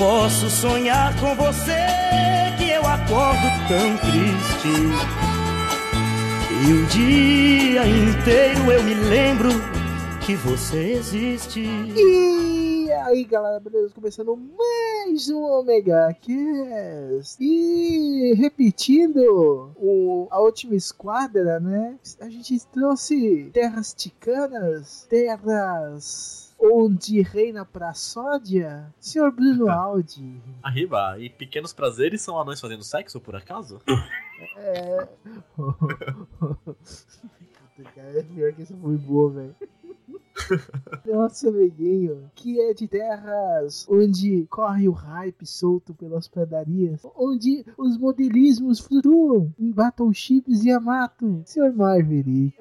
Posso sonhar com você, que eu acordo tão triste. E o dia inteiro eu me lembro que você existe. E aí galera, beleza? Começando mais um Omega Cast. E repetindo o, a última esquadra, né? A gente trouxe terras ticanas, terras onde reina pra sódia, senhor Bruno Aldi. Arriba, e pequenos prazeres são anões fazendo sexo, por acaso? É. Puta, cara, pior que isso foi boa, velho. Nosso amiguinho, que é de terras onde corre o hype solto pelas pradarias, onde os modelismos flutuam em battleships e Yamato, senhor Marvery.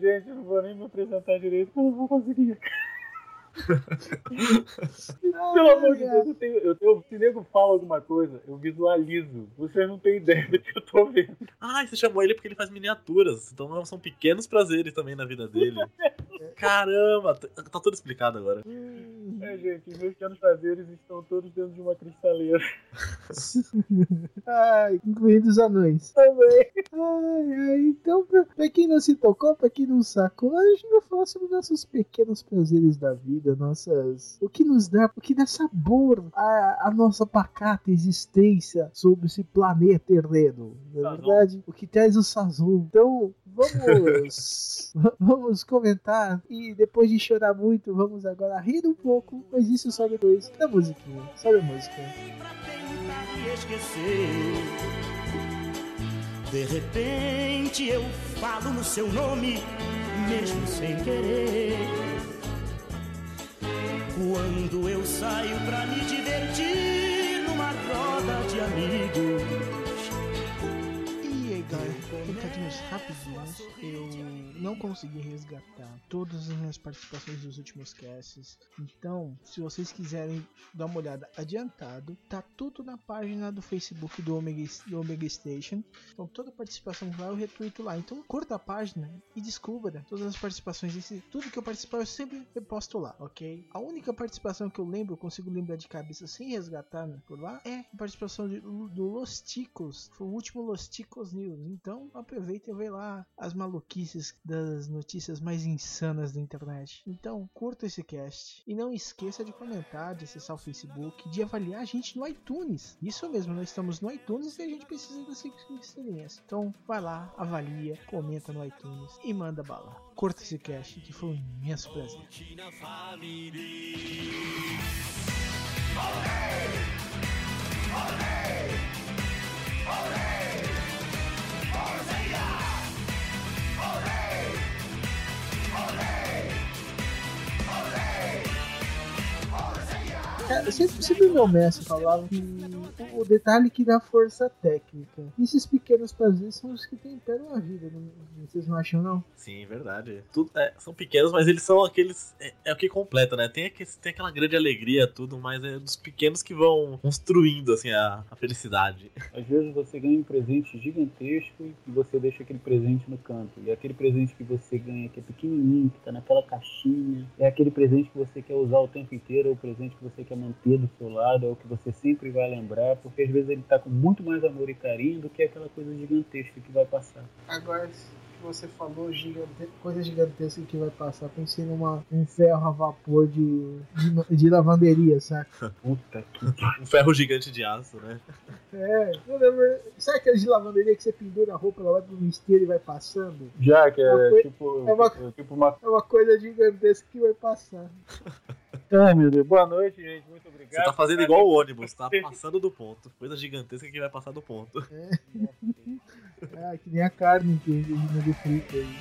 Gente, eu não vou nem me apresentar direito, porque eu não vou conseguir. Pelo amor de Deus, eu tenho, eu tenho, se nego fala alguma coisa, eu visualizo. Vocês não têm ideia do que eu tô vendo. Ah, e você chamou ele porque ele faz miniaturas. Então são pequenos prazeres também na vida dele. Caramba, tá, tá tudo explicado agora. É, gente, os meus pequenos prazeres estão todos dentro de uma cristaleira. Ai, incluindo os anões. Também. Ai, ai, então, pra, pra quem não se tocou, pra quem não sacou, a gente vai falar sobre nossos pequenos prazeres da vida, nossas. O que nos dá, o que dá sabor à, à nossa pacata existência sobre esse planeta terreno. Na Sazon. verdade, o que traz o Sazon. Então, vamos. vamos comentar e depois de chorar muito, vamos agora rir um pouco, mas isso só depois da musiquinha. Sobe a música. pra tentar me esquecer. De repente eu falo no seu nome, mesmo sem querer. Quando eu saio pra me divertir numa roda de amigos. Recadinhos rapidinhos. Eu não consegui resgatar todas as minhas participações dos últimos casts. Então, se vocês quiserem dar uma olhada adiantado, tá tudo na página do Facebook do Omega, do Omega Station. Então, toda participação lá eu retweeto lá. Então, curta a página e descubra todas as participações. Esse, tudo que eu participar eu sempre reposto lá, ok? A única participação que eu lembro, eu consigo lembrar de cabeça sem resgatar né, por lá, é a participação de- do Los Ticos. Foi o último Los Ticos News. Então, aproveita e vê lá as maluquices das notícias mais insanas da internet. Então, curta esse cast. E não esqueça de comentar, de acessar o Facebook, de avaliar a gente no iTunes. Isso mesmo, nós estamos no iTunes e a gente precisa das 5 estrelinhas. Então, vai lá, avalia, comenta no iTunes e manda bala. Curta esse cast, que foi um imenso prazer. Cara, sempre, sempre meu mestre falava que o, detalhe que dá força técnica. Esses pequenos prazeres são os que temperam a vida, não, vocês não acham, não? Sim, verdade. Tudo, é, são pequenos, mas eles são aqueles. É, é o que completa, né? Tem, aquele, tem aquela grande alegria, tudo, mas é dos pequenos que vão construindo assim, a, a felicidade. Às vezes você ganha um presente gigantesco e você deixa aquele presente no canto. E aquele presente que você ganha, que é pequenininho, que tá naquela caixinha, é aquele presente que você quer usar o tempo inteiro, é o presente que você quer manter do seu lado, é o que você sempre vai lembrar, porque às vezes ele tá com muito mais amor e carinho do que aquela coisa gigantesca que vai passar. Agora, que você falou, gigante, coisa gigantesca que vai passar, pensei numa um ferro a vapor de, de, de lavanderia, saca? Puta que Um ferro gigante de aço, né? É, eu lembro, sabe aqueles de lavanderia que você pendura a roupa, ela vai pro esteiro e vai passando? Já que Uma é coi- tipo, é uma- é tipo uma. É uma coisa gigantesca que vai passar. Ai meu Deus, boa noite, gente. Muito obrigado. Você tá fazendo igual o ônibus, tá passando do ponto. Coisa gigantesca que vai passar do ponto. É, que nem a carne que a gente não frita aí.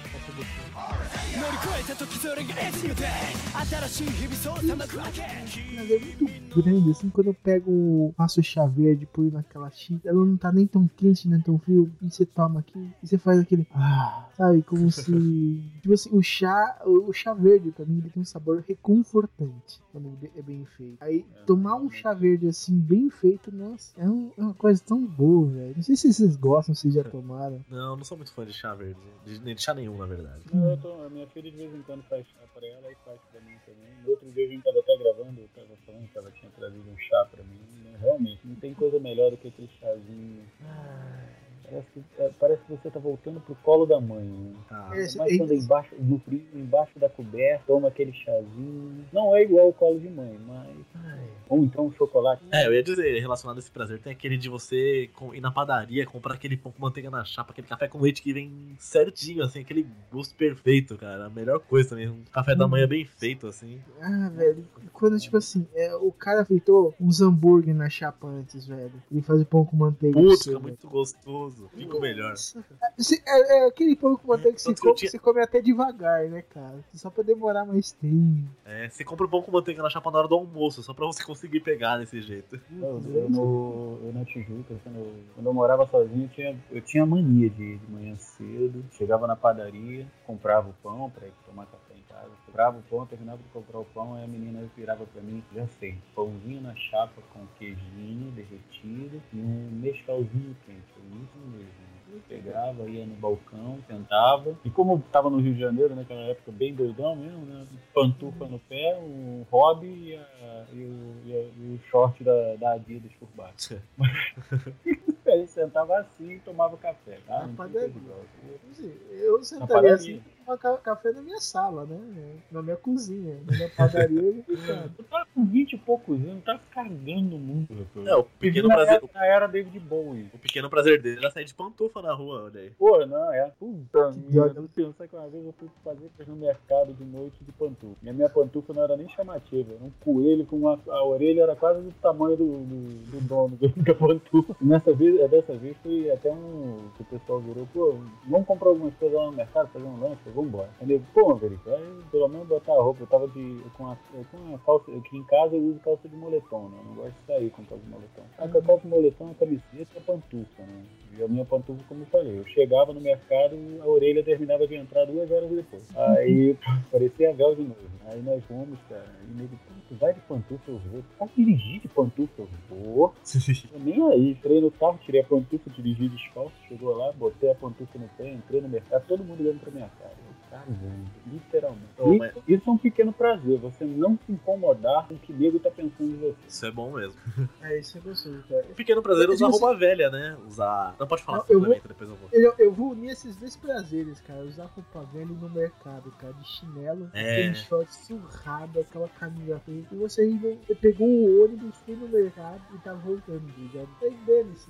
Mas é muito grande, assim, quando eu pego, faço chá verde, põe naquela xícara, ela não tá nem tão quente, nem tão frio, e você toma aqui, e você faz aquele, ah, sabe, como se, tipo assim, o chá, o chá verde, pra mim, ele tem um sabor reconfortante, quando é bem feito. Aí, tomar um chá verde, assim, bem feito, nossa, é, um- é uma coisa tão boa, velho. Não sei se vocês gostam, se já tomaram. Não, não sou muito fã de chá verde. De, nem de chá nenhum, na verdade. Não, eu tô, a minha filha de vez em quando faz chá pra ela e faz pra mim também. No outro dia a gente tava até gravando, eu tava falando que ela tinha trazido um chá pra mim. né? Realmente, não tem coisa melhor do que aquele chazinho. Ai, Parece que, é, parece que você tá voltando pro colo da mãe. Né? Ah, Mas quando é embaixo, no frio, embaixo da coberta, toma aquele chazinho. Não é igual o colo de mãe, mas. ai, Ou então um chocolate. É, eu ia dizer, relacionado a esse prazer, tem aquele de você com- ir na padaria, comprar aquele pão com manteiga na chapa, aquele café com leite que vem certinho, assim, aquele gosto perfeito, cara. A melhor coisa também, um café da manhã bem feito, assim. Ah, velho, quando, tipo assim, é, o cara fritou uns hambúrguer na chapa antes, velho. Ele faz o pão com manteiga. você, fica velho. muito gostoso. Fica o melhor. É, é aquele pão com manteiga que você tinha- você come até devagar, né, cara? Só pra demorar mais tempo. É, você compra o pão com manteiga na chapa na hora do almoço, só pra você conseguir pegar desse jeito. Eu, eu no, eu na Tijuca, quando eu, quando eu morava sozinho, eu tinha, eu tinha mania de ir de manhã cedo. Chegava na padaria, comprava o pão pra ir tomar café em casa. Comprava o pão, terminava de comprar o pão, aí a menina virava pra mim, já sei, pãozinho na chapa com queijinho derretido e um mescalzinho quente. Isso mesmo. Eu pegava, ia no balcão, sentava. E como eu tava no Rio de Janeiro, naquela época bem doidão mesmo, né? Pantufa no pé, um hobby e, a- e o, e a- e o short da, da Adidas por baixo. Aí sentava assim e tomava café. Na Tá? Não padaria. Eu sentaria assim tomar ca- café na minha sala, né? Na minha cozinha. Na minha padaria eu. Eu tava com 20 e poucos anos, tava cagando muito. É, o pequeno na, prazer, era, na era David Bowie. o pequeno prazer dele era sair de pantufa na rua, olha aí. Pô, não, é. Puta droga. Pensar que uma vez eu fui fazer no mercado de noite de pantufa. E a minha pantufa não era nem chamativa. Era um coelho com uma. A orelha era quase do tamanho do, do, do dono do- da pantufa. Nessa vez, é, dessa vez foi até um. que o pessoal virou, pô, vamos comprar algumas coisas lá no mercado, fazer um lanche, vamos embora. Aí eu, pô, Maverick, aí pelo menos botar a roupa. Eu tava de, com, a, com a calça. Aqui em casa eu uso calça de moletom, né? Eu não gosto de sair com calça de moletom. Aí com a calça de moletom, a camiseta e a pantufa, né? E a minha pantufa, como eu falei, eu chegava no mercado, a orelha terminava de entrar duas horas depois. Aí parecia véu de novo. Aí nós fomos, cara. E nego, "Pô, tu vai de pantufa, eu vou. Tu vai dirigir de pantufa, eu vou. Eu nem aí, entrei no carro, tirei a pantufa, dirigi descalço, chegou lá, botei a pantufa no pé, entrei no mercado, todo mundo olhando pra minha cara. Literalmente. Ô, Isso- mas- Isso é um pequeno prazer, você não se incomodar com o que o nego tá pensando em você. Isso é bom mesmo. É isso que eu gostoso, cara. O pequeno prazer é usar roupa velha, né? Usar. Não pode falar Não, eu vou- depois eu vou. Eu, eu vou unir esses dois prazeres, cara. Usar roupa velha no mercado, cara. De chinelo, É. aquele short surrado, aquela camisa. E você ainda pegou o ônibus, foi no mercado e tá voltando, ligado? Tá dane-se,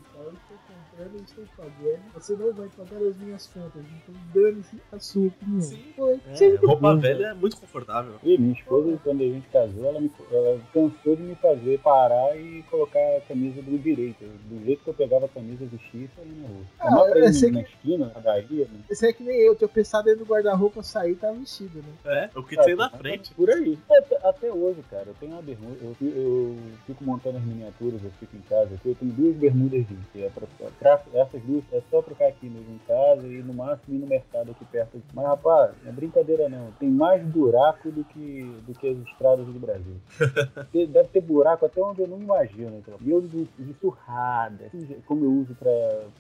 estou pagando. Você não vai pagar as minhas contas. Então dane-se a sua opinião. Sim. Pô, É, é roupa bom, velha é muito confortável. E minha esposa, quando a gente casou, ela, me, ela cansou de me fazer parar e colocar a camisa do direito. Do jeito que eu pegava a camisa, vestia e saía na rua. Ah, Chamar pra sei na esquina, na padaria, né? Isso é que nem eu, tinha pensado aí no guarda-roupa sair e tá vestido, né? É, eu queria sair na tá frente. Por aí. Até, até hoje, cara, eu tenho uma bermuda. Eu, eu fico montando as miniaturas, eu fico em casa aqui. Eu tenho duas bermudas que É pra, pra- essas duas é só trocar aqui mesmo em casa e no máximo ir no mercado aqui perto. Mas, rapaz, não é brincadeira não. Tem mais buraco do que, do que as estradas do Brasil. Deve ter buraco até onde eu não imagino. Então. E eu de, de surrada, assim, como eu uso pra,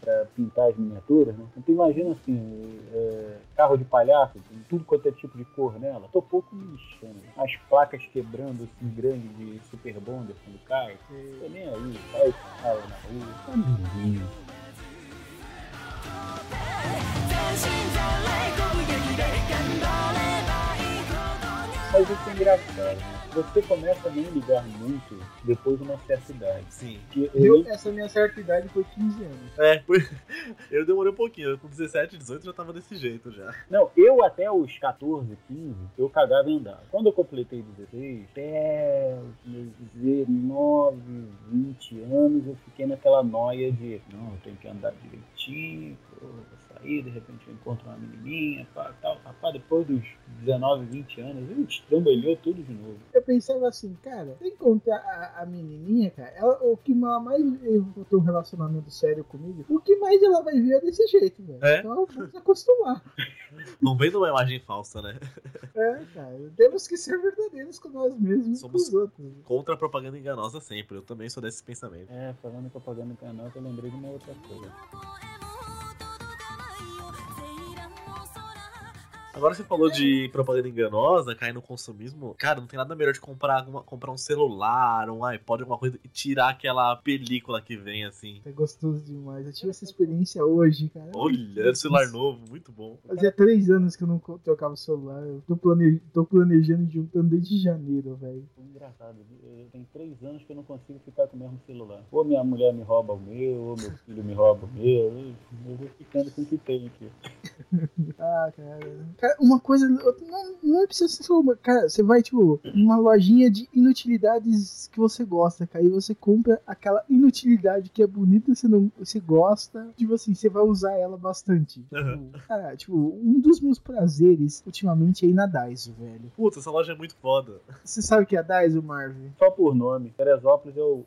pra pintar as miniaturas, né? Então imagina assim, é, carro de palhaço, tudo quanto é tipo de cor nela. Tô pouco me lixando. As placas quebrando assim, grande de super bonder quando cai. Tô nem aí, sai na rua. Tá. Mas isso é engraçado. Você começa a nem ligar muito depois de uma certa idade. Sim. Eu, Eu, essa minha certa idade foi 15 anos. É, foi- eu demorei um pouquinho. Eu, com 17, 18 já tava desse jeito já. Não, eu até os 14, 15, eu cagava e andava. Quando eu completei 16, até os meus 19, 20 anos, eu fiquei naquela noia de, não, eu tenho que andar direitinho, pô, sair, de repente eu encontro uma menininha, pá, tal. Rapaz, depois dos 19, 20 anos, ele estrambelhou tudo de novo. Eu pensava assim, cara, tem que contar a, a menininha, cara, ela, o que ela mais ter um relacionamento sério comigo, o que mais ela vai ver é desse jeito, velho. É? Então vamos se acostumar. Não vem numa imagem falsa, né? É, cara, temos que ser verdadeiros com nós mesmos e com Somos- os outros. Contra a propaganda enganosa sempre. Eu também sou desse pensamento. É, falando em propaganda no canal, eu lembrei de uma outra coisa. Agora você falou de propaganda enganosa, cair no consumismo. Cara, não tem nada melhor de comprar, alguma- comprar um celular, um iPod, alguma coisa e tirar aquela película que vem assim. É gostoso demais. Eu tive essa experiência hoje, cara. Olha, celular novo, muito bom. Fazia três anos que eu não trocava o celular. Eu tô, plane... tô planejando e juntando desde janeiro, velho. Foi engraçado, eu tenho três anos que eu não consigo ficar com o mesmo celular. Ou minha mulher me rouba o meu, ou meu filho me rouba o meu. Eu, eu vou ficando com o que tem aqui. Ah, cara. Cara, uma coisa. Não, não é preciso ser celular. Cara, você vai, tipo, numa lojinha de inutilidades que você gosta, cara. E você compra aquela inutilidade que é bonita, você não. Você gosta. Tipo assim, você vai usar ela bastante. Uhum. Tipo, cara, tipo, um dos meus prazeres ultimamente é ir na Daiso, velho. Puta, essa loja é muito foda. Você sabe o que é a Daiso, Marvin? Só por nome. Teresópolis é o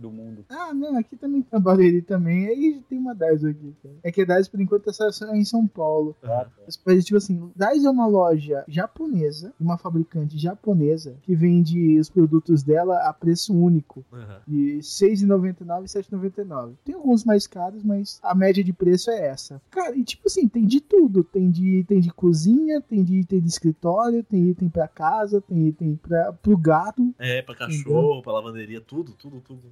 do mundo. Ah, não, aqui também tem a Barueri também. Aí tem uma Daiso aqui, cara. É que a Daiso, por enquanto, tá só em São Paulo. Ah, tá. Mas, tipo assim, Daiso é uma loja japonesa, uma fabricante japonesa, que vende os produtos dela a preço único. Uhum. De R$ 6,99 e R$ 7,99. Tem alguns mais caros, mas a média de preço é essa. Cara, e tipo assim, tem de tudo. Tem de, tem de cozinha, tem de item de escritório, tem item pra casa, tem item pra, pro gato. É, pra cachorro, pra lavanderia, tudo, tudo, tudo.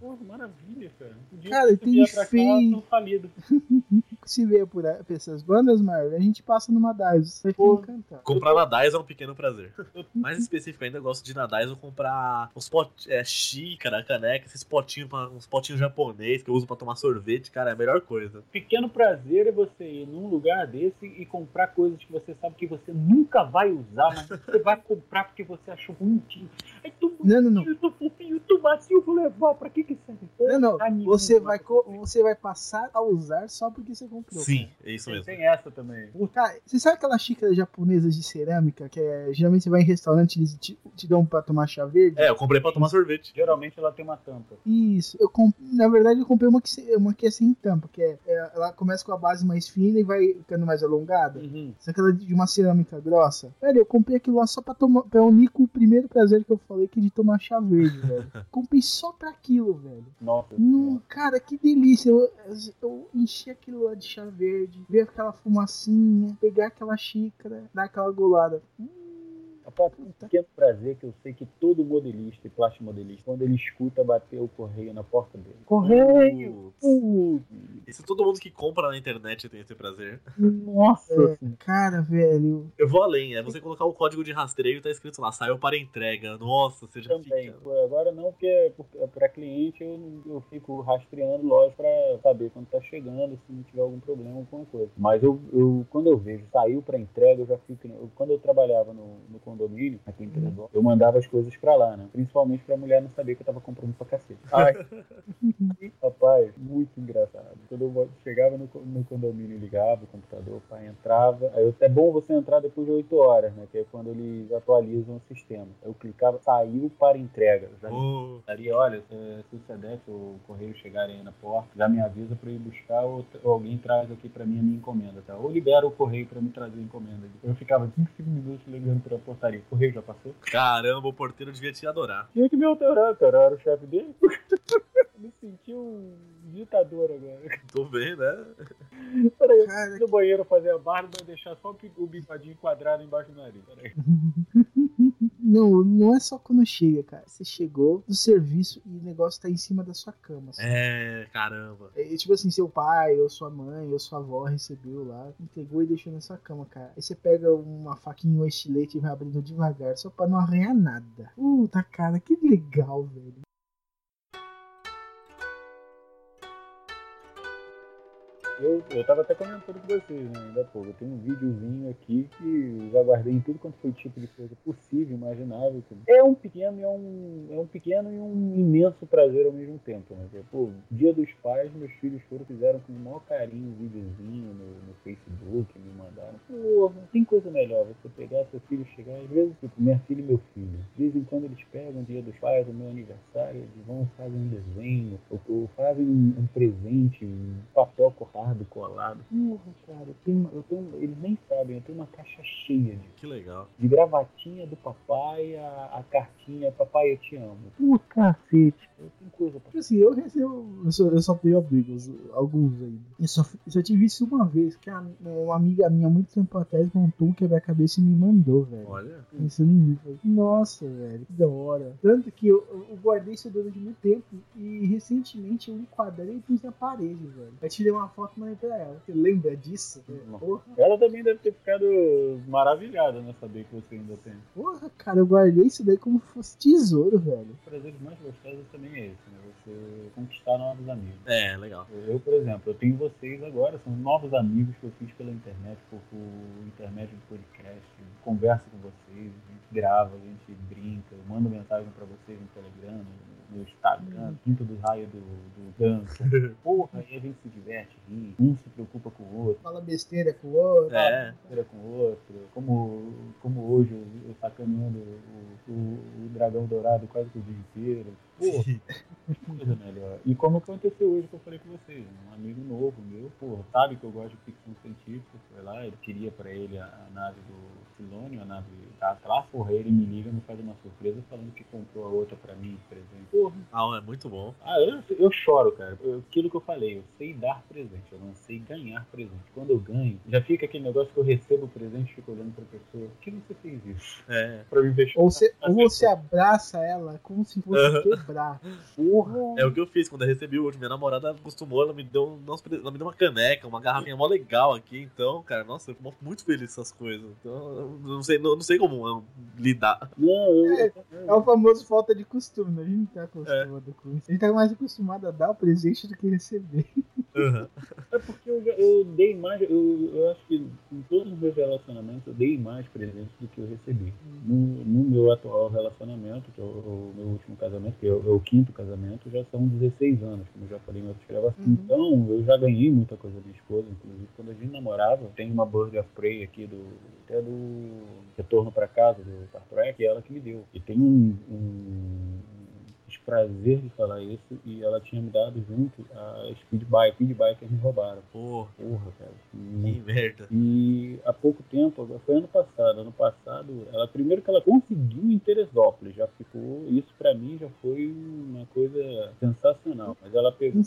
Porra, maravilha, cara. Um dia Cara, que tem vier pra cá, feio. tô falido. se vê por, essas bandas, Marvel, a gente passa numa Daiso. Comprar na Daiso é um pequeno prazer. Mais específico ainda, eu gosto de ir na Daiso comprar uns pot, é, xícara, caneca, esses potinhos, pra- uns potinhos japonês que eu uso pra tomar sorvete, cara, é a melhor coisa. Pequeno prazer é você ir num lugar desse e comprar coisas que você sabe que você nunca vai usar, mas você vai comprar porque você achou bonitinho. Aí tu Não, não, não. Fofinho, tô macio, vou levar. Pra que que serve? Não, não. Nenhuma. Você vai, você vai passar a usar só porque você comprou. Sim, é isso mesmo. tem essa também. Cara, você sabe aquela xícara japonesa de cerâmica que é, geralmente você vai em restaurante e eles te, te dão pra tomar chá verde? É, eu comprei pra tomar sorvete. Geralmente ela tem uma tampa. Isso. Eu comp... Na verdade, eu comprei uma que, se- uma que é sem tampa, que é, é- ela começa com a base mais fina e vai ficando mais alongada. Uhum. Só que ela é de uma cerâmica grossa. Velho, eu comprei aquilo lá só pra, tomar, pra unir com o primeiro prazer que eu falei, que é de tomar chá verde, velho. comprei só pra aquilo, velho. Nossa. Não, cara, que delícia. Eu, eu enchi aquilo lá de chá verde, ver aquela fumacinha, pegar aquela xícara, dar aquela golada. Hum, Rapaz, um pequeno prazer que eu sei que todo modelista e plastimodelista, quando ele escuta bater o correio na porta dele. Correio! Putz. Isso todo mundo que compra na internet tem esse prazer. Nossa! É, cara, velho. Eu vou além, é você colocar o código de rastreio e tá escrito lá, saiu para entrega. Nossa, você já Também. fica. Pô, Agora não, porque para cliente eu, eu fico rastreando loja para saber quando tá chegando, se não tiver algum problema, alguma coisa. Mas eu, eu quando eu vejo saiu para entrega, eu já fico. eu- quando eu trabalhava no, no condomínio, aqui em Teresópolis, eu mandava as coisas para lá, né? Principalmente pra mulher não saber que eu tava comprando pra cacete. Ai, rapaz, muito engraçado. Quando eu chegava no, no condomínio, ligava o computador, o pai entrava. Aí é bom você entrar depois de 8 horas, né? Que é quando eles atualizam o sistema. Eu clicava, saiu para entrega. Eu Já Oh, Ali, olha, se, se o SEDEX ou o correio chegarem aí na porta, já me avisa para ir buscar ou, ou alguém traz aqui para mim a minha encomenda, tá? Ou libera o correio para me trazer a encomenda. Eu ficava 5 minutos ligando para a portaria. O correio já passou? caramba, o porteiro devia te adorar. Tinha que me alterar, cara. Eu era o chefe dele. me senti um ditador agora. Tô vendo, né? Peraí, eu fui no banheiro fazer a barba e deixar só o pi- o bipadinho quadrado embaixo do nariz. Peraí. não, não é só quando chega, cara. Você chegou do serviço e o negócio tá em cima da sua cama. assim. É, caramba. É, tipo assim, seu pai, ou sua mãe, ou sua avó recebeu lá, entregou e deixou na sua cama, cara. Aí você pega uma faquinha ou um estilete e vai abrindo devagar, só pra não arranhar nada. Puta, cara, que legal, velho. Eu, eu tava até comentando com vocês, né, ainda pouco. Eu tenho um videozinho aqui que eu já guardei em tudo quanto foi tipo de coisa possível, imaginável. É um pequeno e é um, é um pequeno e um imenso prazer ao mesmo tempo, né? Porque, pô, dia dos pais, meus filhos foram, fizeram com o maior carinho um videozinho no, no Facebook, me mandaram. Pô, não tem coisa melhor você pegar seu filho chegar, às vezes, tipo, minha filha e meu filho. De vez em quando eles pegam o dia dos pais, o meu aniversário, eles vão fazem um desenho, ou, ou fazem um, um presente, um papel colado. Porra, cara, eu tenho, eu tenho, eles nem sabem, eu tenho uma caixa cheia de, Que legal. de gravatinha do papai, a, a cartinha, papai eu te amo. Pô, cacete, eu tenho coisa pra Tipo assim, eu recebo. Eu só, eu só tenho amigos, alguns aí. Eu só, eu só tive isso uma vez, que a- uma amiga minha, muito tempo atrás, montou um quebra-cabeça e me mandou, velho. Olha. Pensando em mim. Falei, Nossa, velho, que da hora. Tanto que eu, eu guardei isso durante muito tempo e recentemente eu enquadrei e pus na parede, velho. Eu tirei uma foto mandei pra ela. Você lembra disso? Não. Porra, Ela também deve ter ficado maravilhada, né? Saber que você ainda tem. porra, cara, eu guardei isso daí como se fosse tesouro, velho. Os prazeres mais gostosos também é esse, né? Você conquistar novos amigos. É, legal. Eu, por exemplo, eu tenho vocês agora, são novos amigos que eu fiz pela internet, por, por intermédio do podcast. Converso com vocês, a gente grava, a gente brinca, eu mando mensagem pra vocês no Telegram, no, no Instagram, quinto do raio do, do ganso. Porra, aí a gente se diverte, ri, um se preocupa com o outro. Fala besteira com o outro. É. brincadeira com o outro, como, como hoje eu, eu sacaneando o, o, o dragão dourado quase que o dia inteiro. Porra, que coisa melhor. E como aconteceu hoje que eu falei com vocês, um amigo novo meu, porra, sabe que eu gosto de ficção científica, foi lá, ele queria pra ele a, a nave do Silônio, a nave da Atlas, porra, ele me liga, me faz uma surpresa falando que comprou a outra pra mim, de presente. Porra, Ah, é muito bom. ah, eu, eu choro, cara. Eu- aquilo que eu falei, eu sei dar presente, eu não sei ganhar presente. Quando eu ganho, já fica aquele negócio que eu recebo o presente e fico olhando pra pessoa. Por que você fez isso? É. Pra me investir. Ou você, ou você abraça ela como se fosse. Porra. É o que eu fiz quando eu recebi o último. Minha namorada acostumou, ela me deu, ela me deu uma caneca, uma garrafinha mó legal aqui. Então, cara, nossa, eu fico muito feliz com essas coisas. Então, eu não sei, não, não sei como eu lidar. Eu, É, É o famoso falta de costume, né? A gente não tá acostumado com isso. A gente tá mais acostumado a dar o presente do que receber. Uhum. É porque eu, já- eu dei mais, eu, eu acho que em todos os meus relacionamentos eu dei mais presentes do que eu recebi. No, no meu atual relacionamento, que é o, o meu último casamento, que é é o quinto casamento, já são 16 anos, como eu já falei em outras gravações. Uhum. Então eu já ganhei muita coisa da minha esposa, inclusive quando a gente namorava, tem uma Bird of Prey aqui do. até do Retorno pra Casa, do Star Trek, que é ela que me deu. E tem um, um desprazer de falar isso, e ela tinha me dado junto a Speed Bike, Speed Bike que me roubaram. Pô, Porra, cara. que E, merda. e há pouco tempo, foi ano passado, ano passado, ela primeiro que ela conseguiu em Teresópolis, já ficou, isso pra mim já foi uma coisa sensacional. Mas ela pegou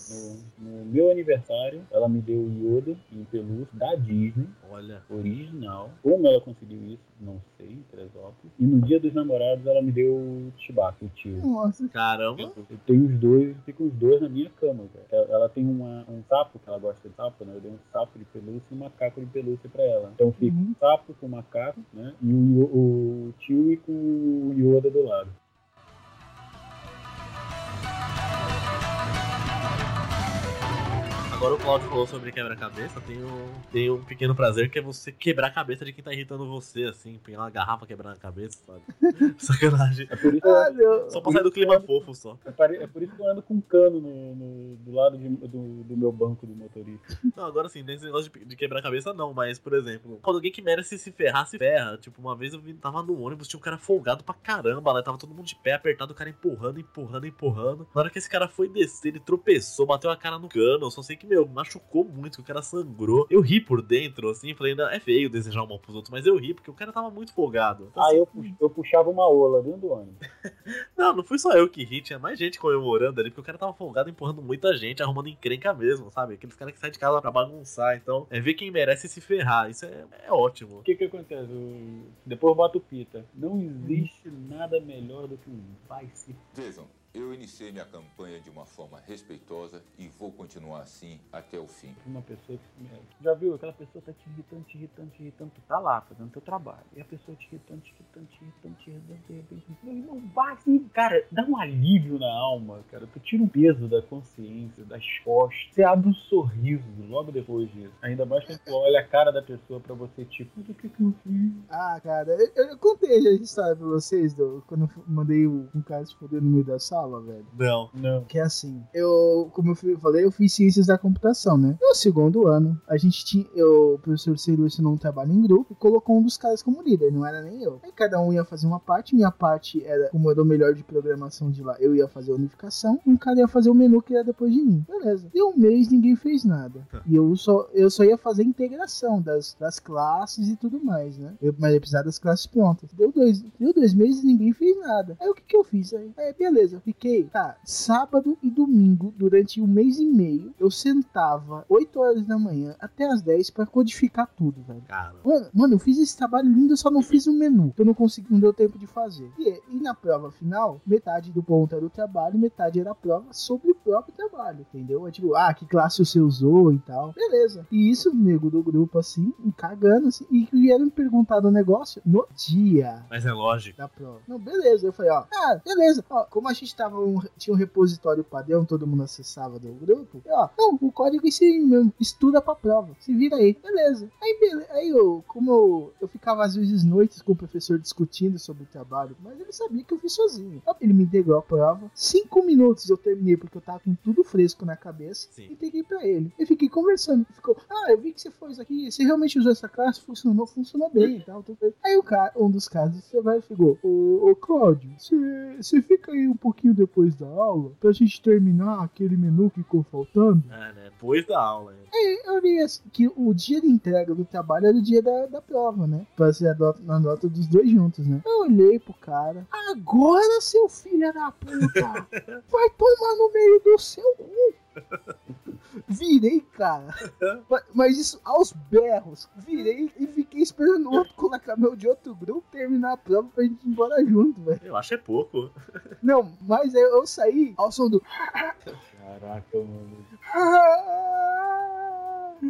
no, no meu aniversário, ela me deu o Yoda em pelúcia da Disney, Olha. original. Como ela conseguiu isso, não sei, em Teresópolis. E no dia dos namorados ela me deu o Chewbacca, o tio. Nossa, Caramba. Eu tenho os dois, ficam os dois na minha cama, cara. Ela, ela tem uma, um sapo, que ela gosta de sapo, né? Eu dei um sapo de pelúcia e um macaco de pelúcia pra ela. Então fica Uhum. o sapo com o macaco, né? E o, o, o tio com o Yoda do lado. Agora o Claudio falou sobre quebra-cabeça. Tem um, tem um pequeno prazer que é você quebrar a cabeça de quem tá irritando você, assim. Pegar uma garrafa, quebrar na cabeça, sabe? Sacanagem. É por isso, ah, meu. Só pra sair do clima fofo só. é é por isso que eu ando com um cano no, no- do lado de- do, do meu banco do motorista. Não, agora sim, nesse negócio de, de quebrar a cabeça não, mas, por exemplo, quando alguém que merece se ferrar, se ferra. Tipo, uma vez eu tava no ônibus, tinha um cara folgado pra caramba lá, tava todo mundo de pé, apertado, o cara empurrando, empurrando, empurrando. Na hora que esse cara foi descer, ele tropeçou, bateu a cara no cano. Eu só sei que, meu, machucou muito, que o cara sangrou. Eu ri por dentro, assim, falei, ainda é feio desejar o mal pros outros, mas eu ri, porque o cara tava muito folgado. Então, Aí eu, pux- eu puxava uma ola dentro do ônibus. Não, não fui só eu que ri, tinha mais gente comemorando ali, porque o cara tava folgado empurrando muita gente, arrumando encrenca mesmo, sabe? Aqueles caras que saem de casa pra bagunçar. Então, é ver quem merece se ferrar. Isso é, é ótimo. O que que acontece? Depois bota o pita. Não existe nada melhor do que um vai se Vejam, Eu iniciei minha campanha de uma forma respeitosa e vou continuar assim até o fim. Uma pessoa que. Já viu? Aquela pessoa tá te irritando, te irritando, te irritando. Tu tá lá fazendo teu trabalho. E a pessoa te irritando, te irritando, te irritando, te irritando, de repente. Meu irmão, vai assim, cara, dá um alívio na alma, cara. Tu tira um peso da consciência, das costas. Você abre um sorriso logo depois disso. Ainda mais quando tu olha a cara da pessoa pra você, tipo, o que que eu fiz? Ah, cara, eu, eu contei a história pra vocês do, quando eu mandei o- um cara se foder no meio da sala, velho. Não. Não. Que é assim, eu, como eu falei, eu fiz ciências da computação, né? No segundo ano, a gente tinha, eu, o professor Ciro ensinou um trabalho em grupo e colocou um dos caras como líder, não era nem eu. Aí cada um ia fazer uma parte, minha parte era, como eu era o melhor de programação de lá, eu ia fazer a unificação, e um cara ia fazer o menu que era depois de mim. Beleza. Deu um mês, ninguém fez nada. E eu só, eu só ia fazer a integração das, das classes e tudo mais, né? Eu, mas eu precisava das classes prontas. Deu dois, deu dois meses e ninguém fez nada. Aí o que que eu fiz? Aí, aí beleza, fiquei, tá, sábado e domingo, durante um mês e meio, eu sentava 8 horas da manhã até as 10 pra codificar tudo, velho. Cara. Mano, mano, eu fiz esse trabalho lindo, eu só não fiz o menu. que Eu não consegui, não deu tempo de fazer. E, e na prova final, metade do ponto era o trabalho, metade era a prova sobre o próprio trabalho, entendeu? É tipo, ah, que classe você usou e tal. Beleza. E isso, nego do grupo, assim, cagando, assim, e vieram me perguntar do negócio no dia Mas é lógico. da prova. Não, beleza. Eu falei, ó, ah, beleza. Ó, como a gente tava um, tinha um repositório padrão, todo mundo acessava do grupo. eu, Ó, não, o código é esse aí mesmo. Estuda pra prova. Se vira aí. Beleza. Aí, beleza. Aí eu, como eu, eu ficava às vezes noites com o professor discutindo sobre o trabalho, mas ele sabia que eu fiz sozinho. Ele me entregou a prova. Cinco minutos eu terminei, porque eu tava com tudo fresco na cabeça. Sim. Entreguei pra ele. E fiquei conversando. Ficou, ah, eu vi que você fez aqui. Você realmente usou essa classe? Funcionou, funcionou bem e tal. Aí o cara, um dos casos, você vai e ficou, ô, ô Cláudio, você, você fica aí um pouquinho depois da aula pra gente terminar aquele menu que ficou faltando? É, né? Depois da aula. né? Aí eu li assim, que o dia de entrega do trabalho era o dia da, da prova, né? Pra ser a nota, na nota dos dois juntos, né? Eu olhei pro cara, agora seu filho da puta, vai tomar no meio do seu cu. Virei, cara. Mas isso aos berros. Virei e fiquei esperando o outro colocar meu de outro grupo terminar a prova pra gente ir embora junto, velho. Eu acho é pouco. Não, mas eu, eu saí ao som do. Caraca, mano. Ah!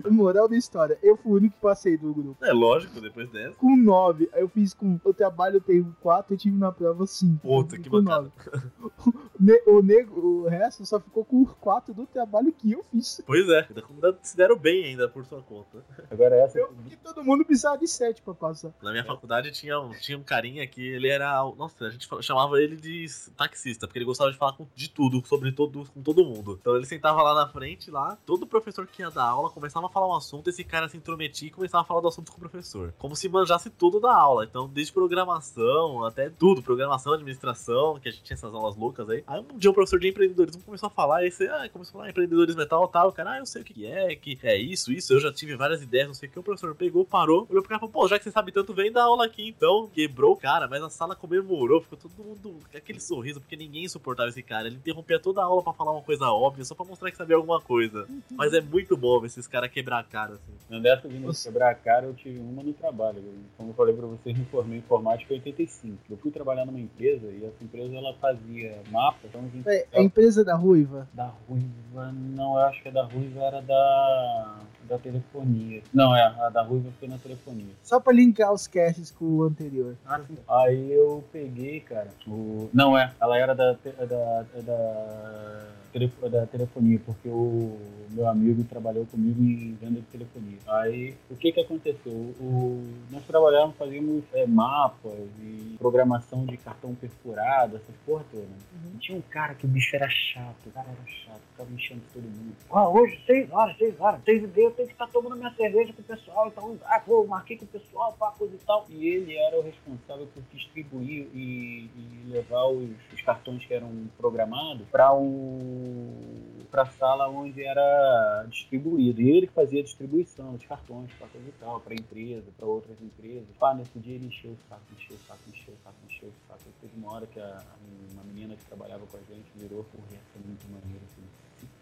Moral da história, eu fui o único que passei do grupo. É lógico, depois dessa. Com 9, eu fiz com. O trabalho eu tenho 4, eu tive na prova 5. Puta, que bacana. ne- o, nego, o resto só ficou com 4 do trabalho que eu fiz. Pois é, ainda se deram bem ainda por sua conta. Agora essa. Eu, que todo mundo precisava de 7 pra passar. Na minha faculdade tinha um, tinha um carinha que ele era. Nossa, a gente chamava ele de taxista, porque ele gostava de falar com- de tudo, sobre todo, com todo mundo. Então ele sentava lá na frente, lá, todo professor que ia dar aula começava a falar um assunto, esse cara se intrometia e começava a falar do assunto com o professor. Como se manjasse tudo da aula. Então, desde programação até tudo, programação, administração, que a gente tinha essas aulas loucas aí. Aí um dia o professor de empreendedorismo começou a falar, e você, ah, começou a falar empreendedorismo e tal, tal. O cara, ah, eu sei o que é, que é isso, isso, eu já tive várias ideias, não sei o que. O professor pegou, parou, olhou pro cara e falou, pô, já que você sabe tanto, vem dar aula aqui então. Quebrou o cara, mas a sala comemorou, ficou todo mundo com aquele sorriso, porque ninguém suportava esse cara. Ele interrompia toda a aula pra falar uma coisa óbvia, só pra mostrar que sabia alguma coisa. Mas é muito bom ver esses caras quebrar a cara, assim. Não dessa Nossa. quebrar a cara, eu tive uma no trabalho. Como eu falei pra vocês, me formei em informática em 85. Eu fui trabalhar numa empresa e essa empresa ela fazia mapa, então gente É, a empresa da Ruiva. Da Ruiva, não, eu acho que a da Ruiva era da, da telefonia. Não, é, a da Ruiva foi na telefonia. Só pra linkar os casts com o anterior. Aí eu peguei, cara, o... Não, é, ela era da, da, da, telefo- da telefonia, porque o meu amigo trabalhou comigo em venda de telefonia. Aí, o que que aconteceu? O, nós trabalhávamos, fazíamos é, mapas e programação de cartão perfurado, essas porra toda. né? E tinha um cara que o bicho era chato, o cara era chato, ficava mexendo com todo mundo. Ah, hoje, seis horas, seis horas, seis e meia, eu tenho que estar tomando minha cerveja com o pessoal, então, ah, pô, marquei com o pessoal, pá, coisa e tal. E ele era o responsável por distribuir e, e levar os, os cartões que eram programados para o para a sala onde era distribuído. E ele que fazia a distribuição dos cartões, para coisa e tal, para empresa, para outras empresas. Pá, nesse dia ele encheu o saco, encheu o saco, encheu o saco, encheu o saco. Teve uma hora que a, uma menina que trabalhava com a gente virou, porra, ia ser muito maneiro, assim,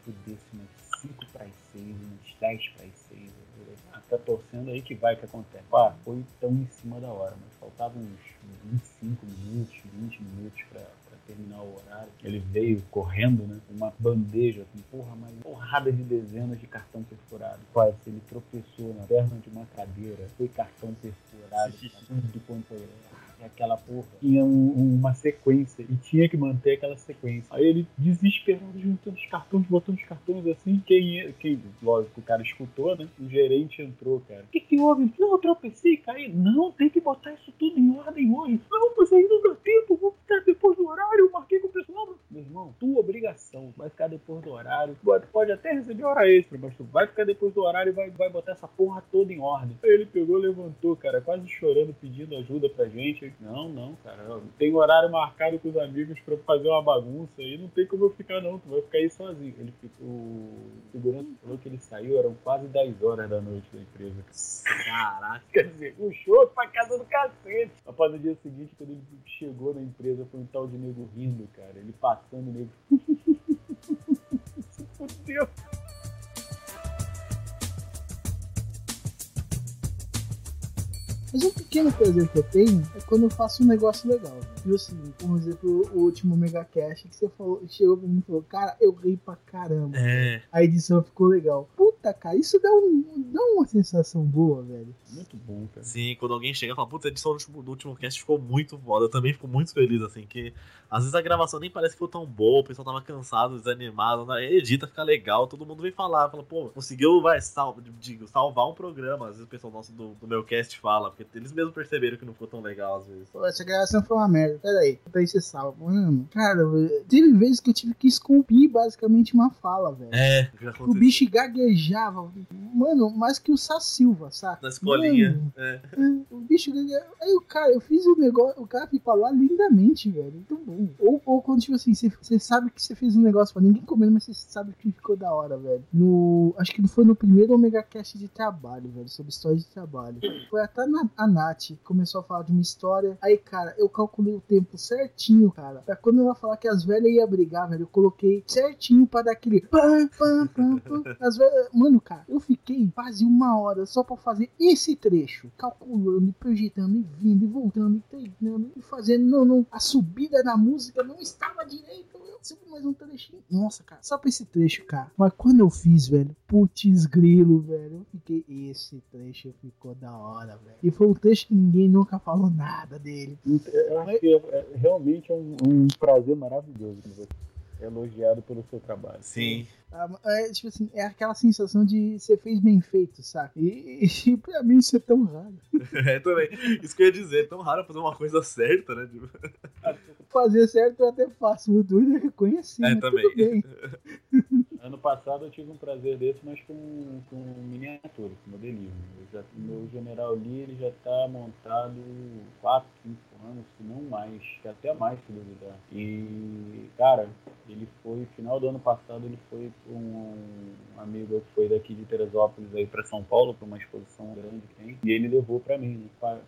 se pudesse umas 5 para as 6, umas 10 para as 6. Eu falei, ah, tá torcendo aí que vai que acontece. Pá, foi tão em cima da hora, mas faltavam uns 25 minutos, 20 minutos para terminar o horário. Ele veio correndo, né? Uma bandeja, assim, porra, mas porrada de dezenas de cartão perfurado. Quase, ele tropeçou na perna de uma cadeira, foi cartão perfurado, tudo quanto é aquela porra tinha um- uma sequência e tinha que manter aquela sequência. Aí ele desesperado juntando os cartões, botando os cartões assim, quem, quem lógico, o cara escutou, né? O gerente entrou, cara. O que que houve? Não, eu tropecei, caí. Não, tem que botar isso tudo em ordem hoje. Não, mas aí não dá tempo, vou ficar depois do horário, eu marquei com o pessoal. Meu irmão, tua obrigação vai ficar depois do horário. Pode, pode até receber hora extra, mas tu vai ficar depois do horário e vai, vai botar essa porra toda em ordem. Aí ele pegou, levantou, cara, quase chorando, pedindo ajuda pra gente. Eu, Não, não, cara, tem horário marcado com os amigos pra fazer uma bagunça aí, não tem como eu ficar não, tu vai ficar aí sozinho. Ele ficou, o segurança falou que ele saiu, eram quase 10 horas da noite da empresa. Caraca. Quer dizer, o show pra casa do cacete. Rapaz, no dia seguinte, quando ele chegou na empresa, foi um tal de nego rindo, cara. Ele passando, nego. Fudeu. Mas um pequeno prazer que eu tenho é quando eu faço um negócio legal. Velho. E o seguinte, por exemplo, o último Megacast que você falou, chegou pra mim e falou, cara, eu ri pra caramba. É. A edição ficou legal. Puta, cara, isso dá, um, dá uma sensação boa, velho. Muito bom, cara. Sim, quando alguém chega e fala, puta, a edição do último, do último cast ficou muito foda. Eu também fico muito feliz, assim, que às vezes a gravação nem parece que ficou tão boa, o pessoal tava cansado, desanimado, né? edita, fica legal, todo mundo vem falar, fala, pô, conseguiu, vai, sal, digo, salvar um programa. Às vezes o pessoal nosso do, do meu cast fala, porque eles mesmos perceberam que não ficou tão legal, às vezes. Pô, essa gravação foi uma merda. Pera aí, pra você salva. Mano, cara, teve vezes que eu tive que esculpir basicamente uma fala, velho. É, já O bicho gaguejava. Mano, mais que o Sasilva, saca? Na escolinha. Mano, É. O bicho gaguejava. Aí o cara, eu fiz o negócio, o cara ficou lá lindamente, velho. Muito bom. Ou, ou quando, tipo assim, você- sabe que você fez um negócio pra ninguém comer, mas você sabe que ficou da hora, velho. No. Acho que não foi no primeiro Omega Cast de trabalho, velho. Sobre história de trabalho. Foi até na, a Nath que começou a falar de uma história. Aí, cara, eu calculei o tempo certinho, cara. Pra quando ela falar que as velhas iam brigar, velho, eu coloquei certinho pra dar aquele. Pam, pam, pam, pam. As velhas. Mano, cara, eu fiquei quase uma hora só pra fazer esse trecho. Calculando, e projetando, e vindo, e voltando, e treinando, e fazendo. Não, não. A subida da música não estava direito. Eu sempre mais um trechinho. Nossa, cara, só pra esse trecho, cara. Mas quando eu fiz, velho, putz grilo, velho, eu fiquei. Esse trecho ficou da hora, velho. E foi um trecho que ninguém nunca falou nada dele. Eu acho que é, é- realmente é um, um prazer maravilhoso elogiado pelo seu trabalho. Sim. Ah, É, tipo assim, é aquela sensação de você fez bem feito, saca? E, e pra mim isso é tão raro. É, também. Isso que eu ia dizer, é tão raro fazer uma coisa certa, né? Tipo, Fazer certo eu até faço, o duro é reconhecer. É, também. Ano passado eu tive um prazer desse, mas com, com miniatura, com modelismo. Já, meu General Lee ele já está montado 4, 5 anos, se não mais, até mais se duvidar. E, cara, ele foi, final do ano passado, ele foi com um amigo que foi daqui de Teresópolis aí para São Paulo, para uma exposição grande que tem, e ele levou para mim, né?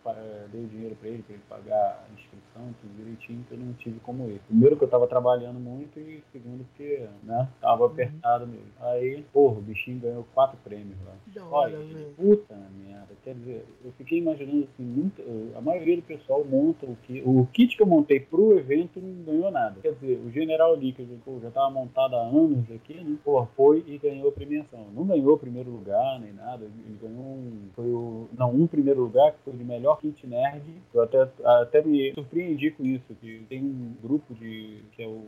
Deu dinheiro para ele, para ele pagar a inscrição, tudo direitinho, que eu não tive como ele. Primeiro que eu tava trabalhando muito e segundo que, né, tava apertado mesmo. Aí, porra, o bichinho ganhou quatro prêmios lá. Da Olha, hora, velho. puta merda. Quer dizer, eu fiquei imaginando assim, nunca, a maioria do pessoal monta o que. O kit que eu montei pro evento não ganhou nada. Quer dizer, o General Lee, que pô, já tava montado há anos aqui, né? Porra, foi e ganhou a premiação. Não ganhou o primeiro lugar nem nada. Ele ganhou um. Foi o. Não, um primeiro lugar que foi de melhor kit nerd. Eu até, até me surpreendi com isso, que tem um grupo de. que é o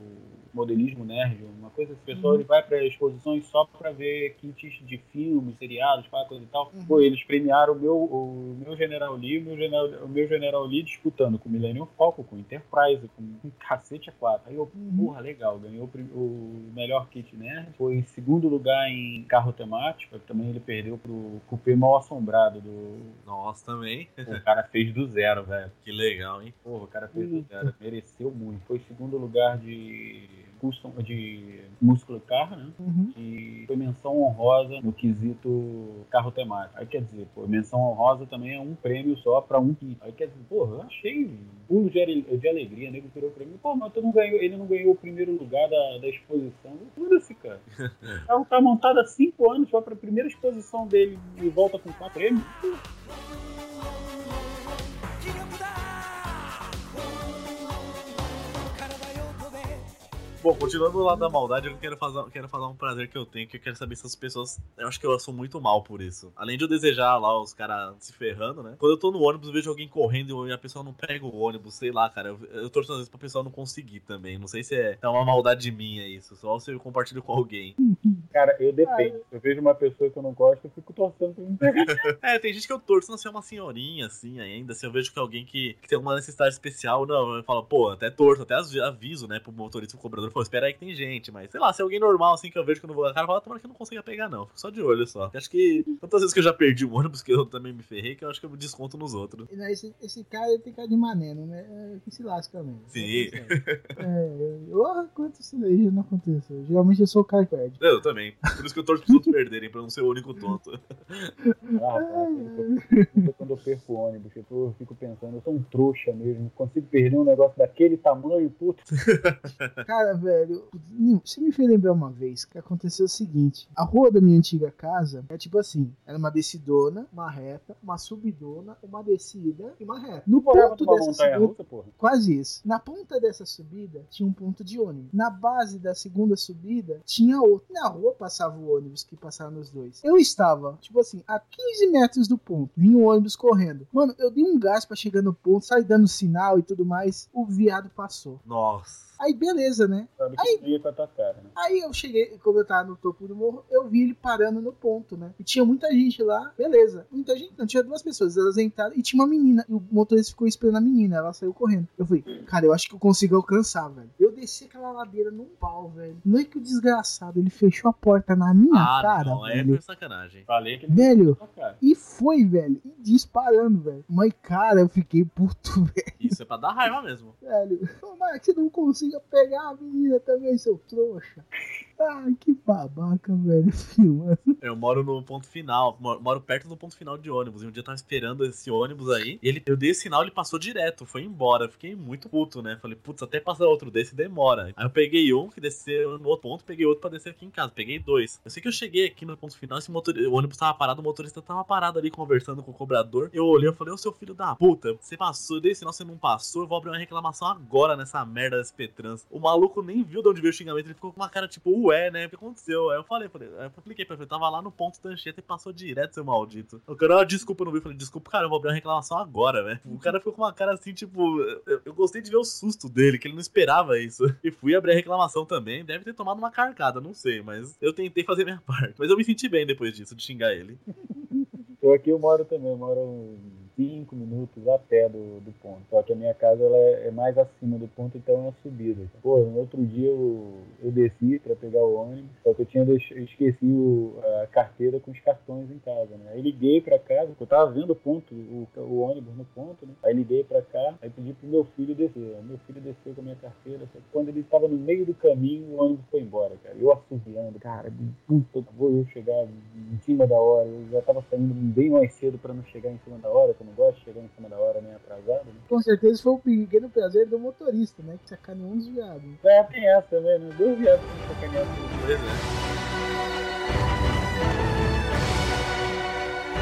modelismo nerd, uma coisa que o pessoal ele vai para exposições só para ver kits de filmes, seriados, qualquer coisa e tal. Uhum. Pô, eles premiaram o meu, o meu General Lee, o meu General, o meu General Lee disputando com o Millennium Falcon, com o Enterprise, com um cacete a quatro. Aí eu, porra, legal, ganhou o melhor kit nerd. Foi em segundo lugar em carro temático, também ele perdeu pro Coupé Mal Assombrado do. nossa, também. Pô, o cara fez do zero, velho. Que legal, hein? Porra, o cara fez do zero. Mereceu muito. Foi segundo lugar de custom, de músculo car, né? Uhum. E foi menção honrosa no quesito carro temático. Aí quer dizer, pô, menção honrosa também é um prêmio só pra um kit. Aí quer dizer, porra, eu achei um pulo de, de alegria, nego virou pra mim, pô, mas tu não ganhou, ele não ganhou o primeiro lugar da, da exposição. Foda-se, cara. O carro tá montado há cinco anos, só pra primeira exposição dele e volta com quatro prêmios. Bom, continuando lá da maldade, eu quero fazer, quero falar um prazer que eu tenho, que eu quero saber se as pessoas. Eu acho que eu sou muito mal por isso. Além de eu desejar lá os caras se ferrando, né? Quando eu tô no ônibus, eu vejo alguém correndo e a pessoa não pega o ônibus, sei lá, cara. Eu, eu torço às vezes pra pessoa não conseguir também. Não sei se é, é uma maldade minha isso. Só se eu compartilho com alguém. Cara, eu dependo. Eu vejo uma pessoa que eu não gosto, eu fico torcendo pra me pegar. É, tem gente que eu torço não ser uma senhorinha, assim, ainda. Se eu vejo que alguém que, que tem uma necessidade especial, não, eu falo, pô, até torço, até aviso, né, pro motorista, pro cobrador, pô, espera aí que tem gente, mas sei lá, se é alguém normal, assim, que eu vejo que eu não vou cara, fala, tomara que eu não consiga pegar, não. Fico só de olho só. Acho que tantas vezes que eu já perdi um ônibus que eu também me ferrei, que eu acho que eu desconto nos outros. Esse, esse cara ele tem cara de mané, não é? é que se lasca mesmo. Sim. É, eu, quanto isso daí não aconteceu. Geralmente eu sou o cara que perde. Eu também. Por isso que eu torço pros outros perderem, pra eu não ser o único tonto. Ah, rapaz, quando eu- quando eu perco o ônibus, eu, tô- eu fico pensando, eu sou um trouxa mesmo. Consigo perder um negócio daquele tamanho, puta. Cara, velho, você me fez lembrar uma vez que aconteceu o seguinte: a rua da minha antiga casa é tipo assim: era uma descidona, uma reta, uma subidona, uma descida e uma reta. No ponto dessa subida, russa, porra. quase isso. Na ponta dessa subida tinha um ponto de ônibus. Na base da segunda subida tinha outro. Na rua passava o ônibus que passava nos dois. Eu estava, tipo assim, a 15 metros do ponto. Vinha o ônibus correndo. Mano, eu dei um gás pra chegar no ponto, saí dando sinal e tudo mais. O viado passou. Nossa. Aí beleza, né? Sabe Aí- que ia com a tua cara, né? Aí eu cheguei, como eu tava no topo do morro, eu vi ele parando no ponto, né? E tinha muita gente lá, beleza. Muita gente, não, tinha duas pessoas, elas entraram e tinha uma menina. E o motorista ficou esperando a menina, ela saiu correndo. Eu falei, cara, eu acho que eu consigo alcançar, velho. Eu desci aquela ladeira num pau, velho. Não é que o desgraçado, ele fechou a porta na minha Ah, cara, não, é velho. foi sacanagem. Falei que ele Velho, e foi, velho. E disparando, velho. Mas, cara, eu fiquei puto, velho. Isso é pra dar raiva mesmo. velho. Que você não consiga pegar a menina também, seu trouxa. Ai, que babaca, velho. Filma. Eu moro no ponto final, moro, perto do ponto final de ônibus. E um dia eu tava esperando esse ônibus aí. Ele, eu dei sinal, ele passou direto, foi embora. Fiquei muito puto, né? Falei, putz, até passar outro desse demora. Aí eu peguei um que desceu no outro ponto, peguei outro pra descer aqui em casa. Peguei dois. Eu sei que eu cheguei aqui no ponto final, esse motor, o ônibus tava parado, o motorista tava parado ali conversando com o cobrador. Eu olhei, eu falei, ô seu filho da puta, você passou, eu dei sinal, você não passou, eu vou abrir uma reclamação agora nessa merda desse Petrans. O maluco nem viu de onde veio o xingamento, ele ficou com uma cara tipo, ué, né? O que aconteceu? Aí eu falei, falei, eu expliquei pra ele, eu tava lá no ponto da Anchieta e passou direto, seu maldito. O cara, ah, desculpa, eu não vi. Eu falei, desculpa, cara, eu vou abrir uma reclamação agora, velho. O cara ficou com uma cara assim, tipo, eu, eu gostei de ver o susto dele, que ele não esperava isso. E fui abrir a reclamação também, deve ter tomado uma carcada, não sei, mas eu tentei fazer minha parte. Mas eu me senti bem depois disso, de xingar ele. Eu aqui eu moro também, eu moro 5 minutos a pé do, do ponto. Só que a minha casa ela é é mais acima do ponto, então é uma subida. Pô, no outro dia eu, eu desci pra pegar o ônibus, só que eu tinha esqueci o- a carteira com os cartões em casa, né? Aí liguei pra casa, eu tava vendo o ponto, o, o ônibus no ponto, né? Aí liguei pra cá, aí pedi pro meu filho descer. Meu filho desceu com a minha carteira, só que quando ele tava no meio do caminho, o ônibus foi embora, cara. Eu assobiando, cara, puta, vou eu chegar em cima da hora. Eu já tava saindo bem mais cedo pra não chegar em cima da hora, eu não gosto de chegar em cima da hora nem atrasado. Né? Com certeza foi o pequeno prazer do motorista, né? Que sacaneou uns viados. É, tem essa também, né? Dois viados que sacanearam. Pois é.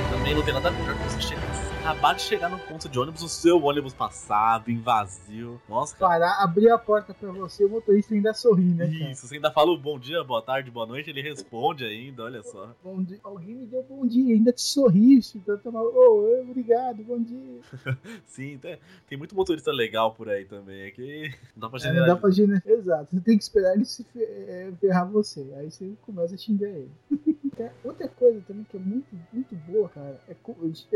Também não tem nada melhor que você chegar, acabar de chegar no ponto de ônibus, o seu ônibus passado, em vazio. Nossa, cara. Parar, abrir a porta pra você, o motorista ainda sorri, né, cara? Isso, você ainda fala o bom dia, boa tarde, boa noite, ele responde ainda, olha só. Bom dia. Alguém me deu bom dia, ainda te sorri, então toma. Ô, obrigado, bom dia. Sim, tem, tem muito motorista legal por aí também, é que não dá pra É, não dá generalizar. pra gener... Exato, você tem que esperar ele se é, ferrar você. Aí você começa a xingar ele. Cara, Outra coisa também que é muito, muito boa, cara, é,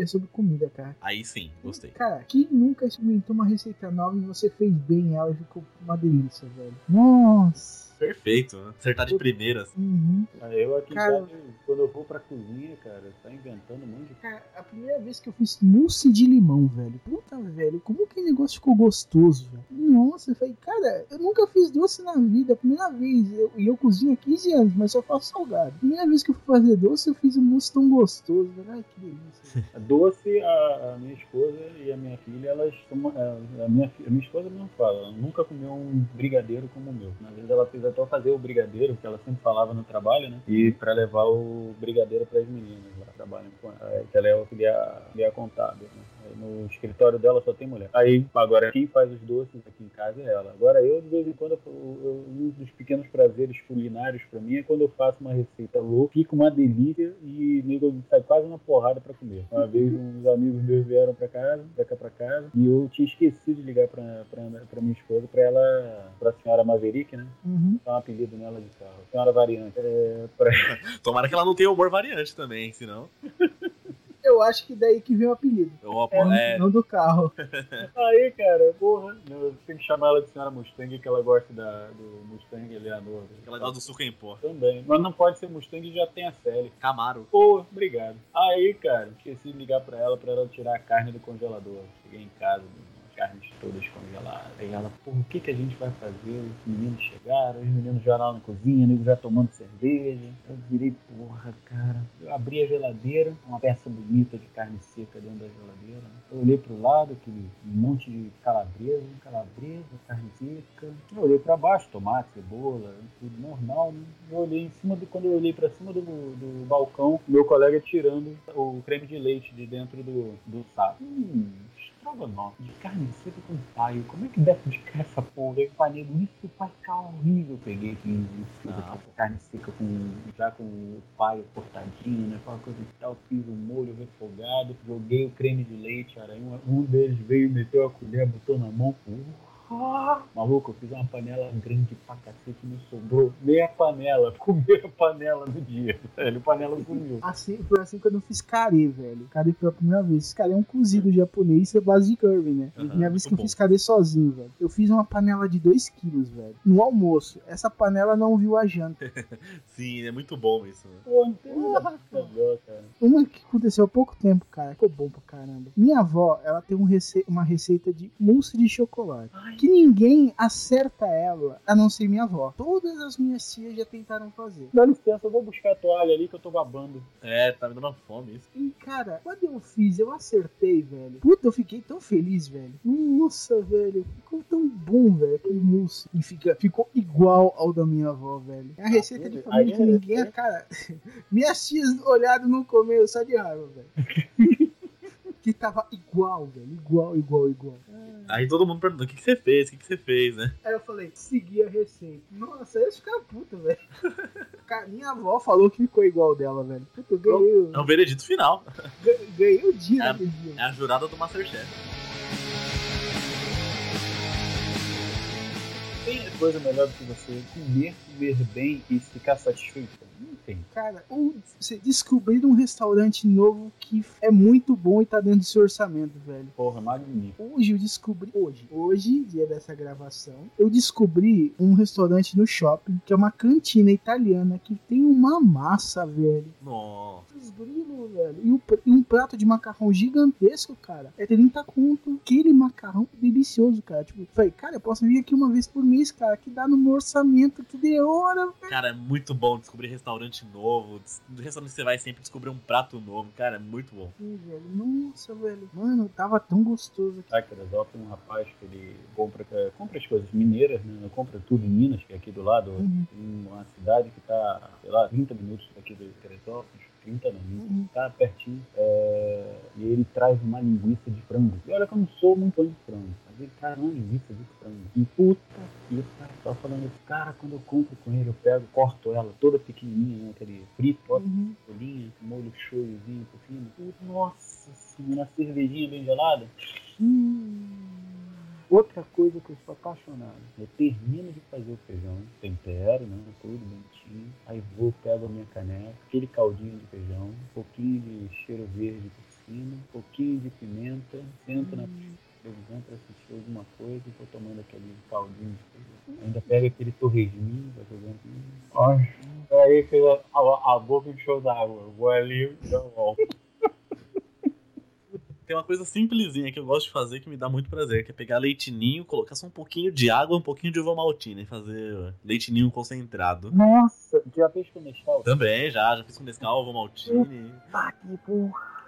é sobre comida, cara. Aí sim, gostei. Cara, quem nunca experimentou uma receita nova e você fez bem ela e ficou uma delícia, velho? Nossa! Perfeito, né? Acertar de primeira. assim. Uhum. Aí Eu aqui Cara- quando eu vou pra cozinha, cara, tá inventando um monte de Cara, a primeira vez que eu fiz mousse de limão, velho. Puta, velho, como que o negócio ficou gostoso, velho? Nossa, eu falei, cara, eu nunca fiz doce na vida. a Primeira vez. eu- E eu, cozinho há 15 anos, mas só faço salgado. Primeira vez que eu fui fazer doce, eu fiz um mousse tão gostoso, velho. Ai, que delícia. Doce, a, a minha esposa e a minha filha, elas são. A, a minha, a minha esposa não fala, ela nunca comeu um brigadeiro como o meu. Às vezes ela fez até eu fazer o brigadeiro, que ela sempre falava no trabalho, né? E pra levar o brigadeiro pras meninas lá, trabalham com ela, que ela é auxiliar, auxiliar contábil, né? No escritório dela só tem mulher. Aí, agora, quem faz os doces aqui em casa é ela. Agora, eu, de vez em quando, eu, eu- um dos pequenos prazeres culinários pra mim é quando eu faço uma receita louca, fica uma delícia e nego sai quase uma porrada pra comer. Uma vez, uns amigos meus vieram pra casa, pra cá pra casa, e eu tinha esquecido de ligar pra, pra, pra minha esposa, pra ela, pra senhora Maverick, né? Uhum. Dá um apelido nela de carro. Senhora Variante. É, pra... Tomara que ela não tenha humor variante também, senão. Eu acho que daí que vem o apelido. Eu, Não, é, não do carro. Aí, cara, porra, eu tenho que chamar ela de senhora Mustang, que ela gosta da, do Mustang Eleanor. ela gosta do suco em pó. Também. Mas não pode ser Mustang e já tem a Sally. Camaro. Pô, obrigado. Aí, cara, esqueci de ligar pra ela pra ela tirar a carne do congelador. Cheguei em casa, as carnes todas congeladas. Aí ela, o que que a gente vai fazer? Os meninos chegaram, os meninos já lá na cozinha, nego já tomando cerveja. Eu virei, porra, cara. Eu abri a geladeira, uma peça bonita de carne seca dentro da geladeira. Eu olhei pro lado, aquele monte de calabresa, calabresa, carne seca. Eu olhei pra baixo, tomate, cebola, tudo normal, né? Eu olhei em cima do. Quando eu olhei pra cima do, do balcão, meu colega tirando o creme de leite de dentro do, do saco. Hum, estrogonofe de carne seca com paio. Como é que deve ficar essa porra? Eu falei, isso vai ficar horrível. Eu peguei Não. aquela carne seca com, já com o paio cortadinho, né? Aquela coisa e tal. Fiz o molho refogado, joguei o creme de leite. Um, um deles veio, meteu a colher, botou na mão. Porra! Maluco, eu fiz uma panela grande pra cacete, me sobrou meia panela. Comi a panela no dia, velho. Panela sumiu. Assim, foi assim quando eu fiz carê, velho. Carê foi a primeira vez. Esse carê é um cozido japonês à base de curry, né? Aham, primeira vez que eu muito fiz carê sozinho, velho. Eu fiz uma panela de 2 quilos, velho. No almoço. Essa panela não viu a janta. Sim, é muito bom isso. Né? Pô, não. Uma que aconteceu há pouco tempo, cara. Ficou bom pra caramba. Minha avó, ela tem um rece- uma receita de mousse de chocolate. Que ninguém acerta ela, a não ser minha avó. Todas as minhas tias já tentaram fazer. Dá licença, eu vou buscar a toalha ali que eu tô babando. É, tá me dando fome isso. E, cara, quando eu fiz, eu acertei, velho. Puta, eu fiquei tão feliz, velho. Nossa, velho. Ficou tão bom, velho, aquele mousse. E fica, ficou igual ao da minha avó, velho. É a receita de família que aí é- ninguém... Cara, minhas tias olharam no começo só de raiva, velho. que tava igual, velho. Igual, igual, igual. Aí todo mundo perguntou: o que, que você fez? O que, que você fez, né? Aí eu falei, segui a receita. Nossa, eles ficaram puta, velho. Cara, minha avó falou que ficou igual dela, velho. Puta, eu ganhei, É o veredito final. ganhei, o dia É. dia. É a jurada do Masterchef. Tem coisa melhor do que você comer, comer bem e ficar satisfeito? Tem. Cara, ou você descobrir um restaurante novo que é muito bom e tá dentro do seu orçamento, velho. Porra, magnífico. Hoje eu descobri, hoje, hoje, dia dessa gravação, eu descobri um restaurante no shopping, que é uma cantina italiana, que tem uma massa, velho. Nossa. Os grilos, velho. E, o pr- e um prato de macarrão gigantesco, cara. É 30 conto. Aquele macarrão delicioso, cara. Tipo, falei, cara, eu posso vir aqui uma vez por mês, cara, que dá no meu orçamento, que de hora, Cara, é muito bom descobrir restaurante novo. Do restaurante que você vai sempre descobrir um prato novo. Cara, é muito bom. velho. Nossa, velho. Mano, tava tão gostoso aqui. Aqui em Teresópolis tem um rapaz que ele compra, é, compra as coisas mineiras, né? Compra tudo em Minas, que é aqui do lado. Uhum. Em uma cidade que tá, sei lá, 30 minutos daqui de Teresópolis. 30 não, Uhum. tá pertinho. É, e ele traz uma linguiça de frango. E olha que eu não sou muito fã de frango. Mas ele traz uma linguiça de frango. E puta que. Tava falando isso, cara, quando eu compro com ele, eu pego, corto ela toda pequenininha, né? Aquele frito, boto Uhum. molho shoyuzinho por cima. Nossa senhora, uma cervejinha bem gelada. Hum. Outra coisa que eu sou apaixonado, eu termino de fazer o feijão, tempero, né, tudo bonitinho, aí vou, pego a minha caneca, aquele caldinho de feijão, um pouquinho de cheiro verde por cima, um pouquinho de pimenta, sento na televisão para assistir alguma coisa e vou tomando aquele caldinho de feijão. Ainda pega aquele torresminho, vai jogando. Ai, aí fez a, a, a boca encheu d'água, eu vou ali e já volto. Tem uma coisa simplesinha que eu gosto de fazer que me dá muito prazer, que é pegar leitinho, colocar só um pouquinho de água, um pouquinho de uva maltina e fazer leitinho concentrado. Nossa, já fez com Nescau? Também, já, já fiz com Nescau, uva maltine. Ah, que porra.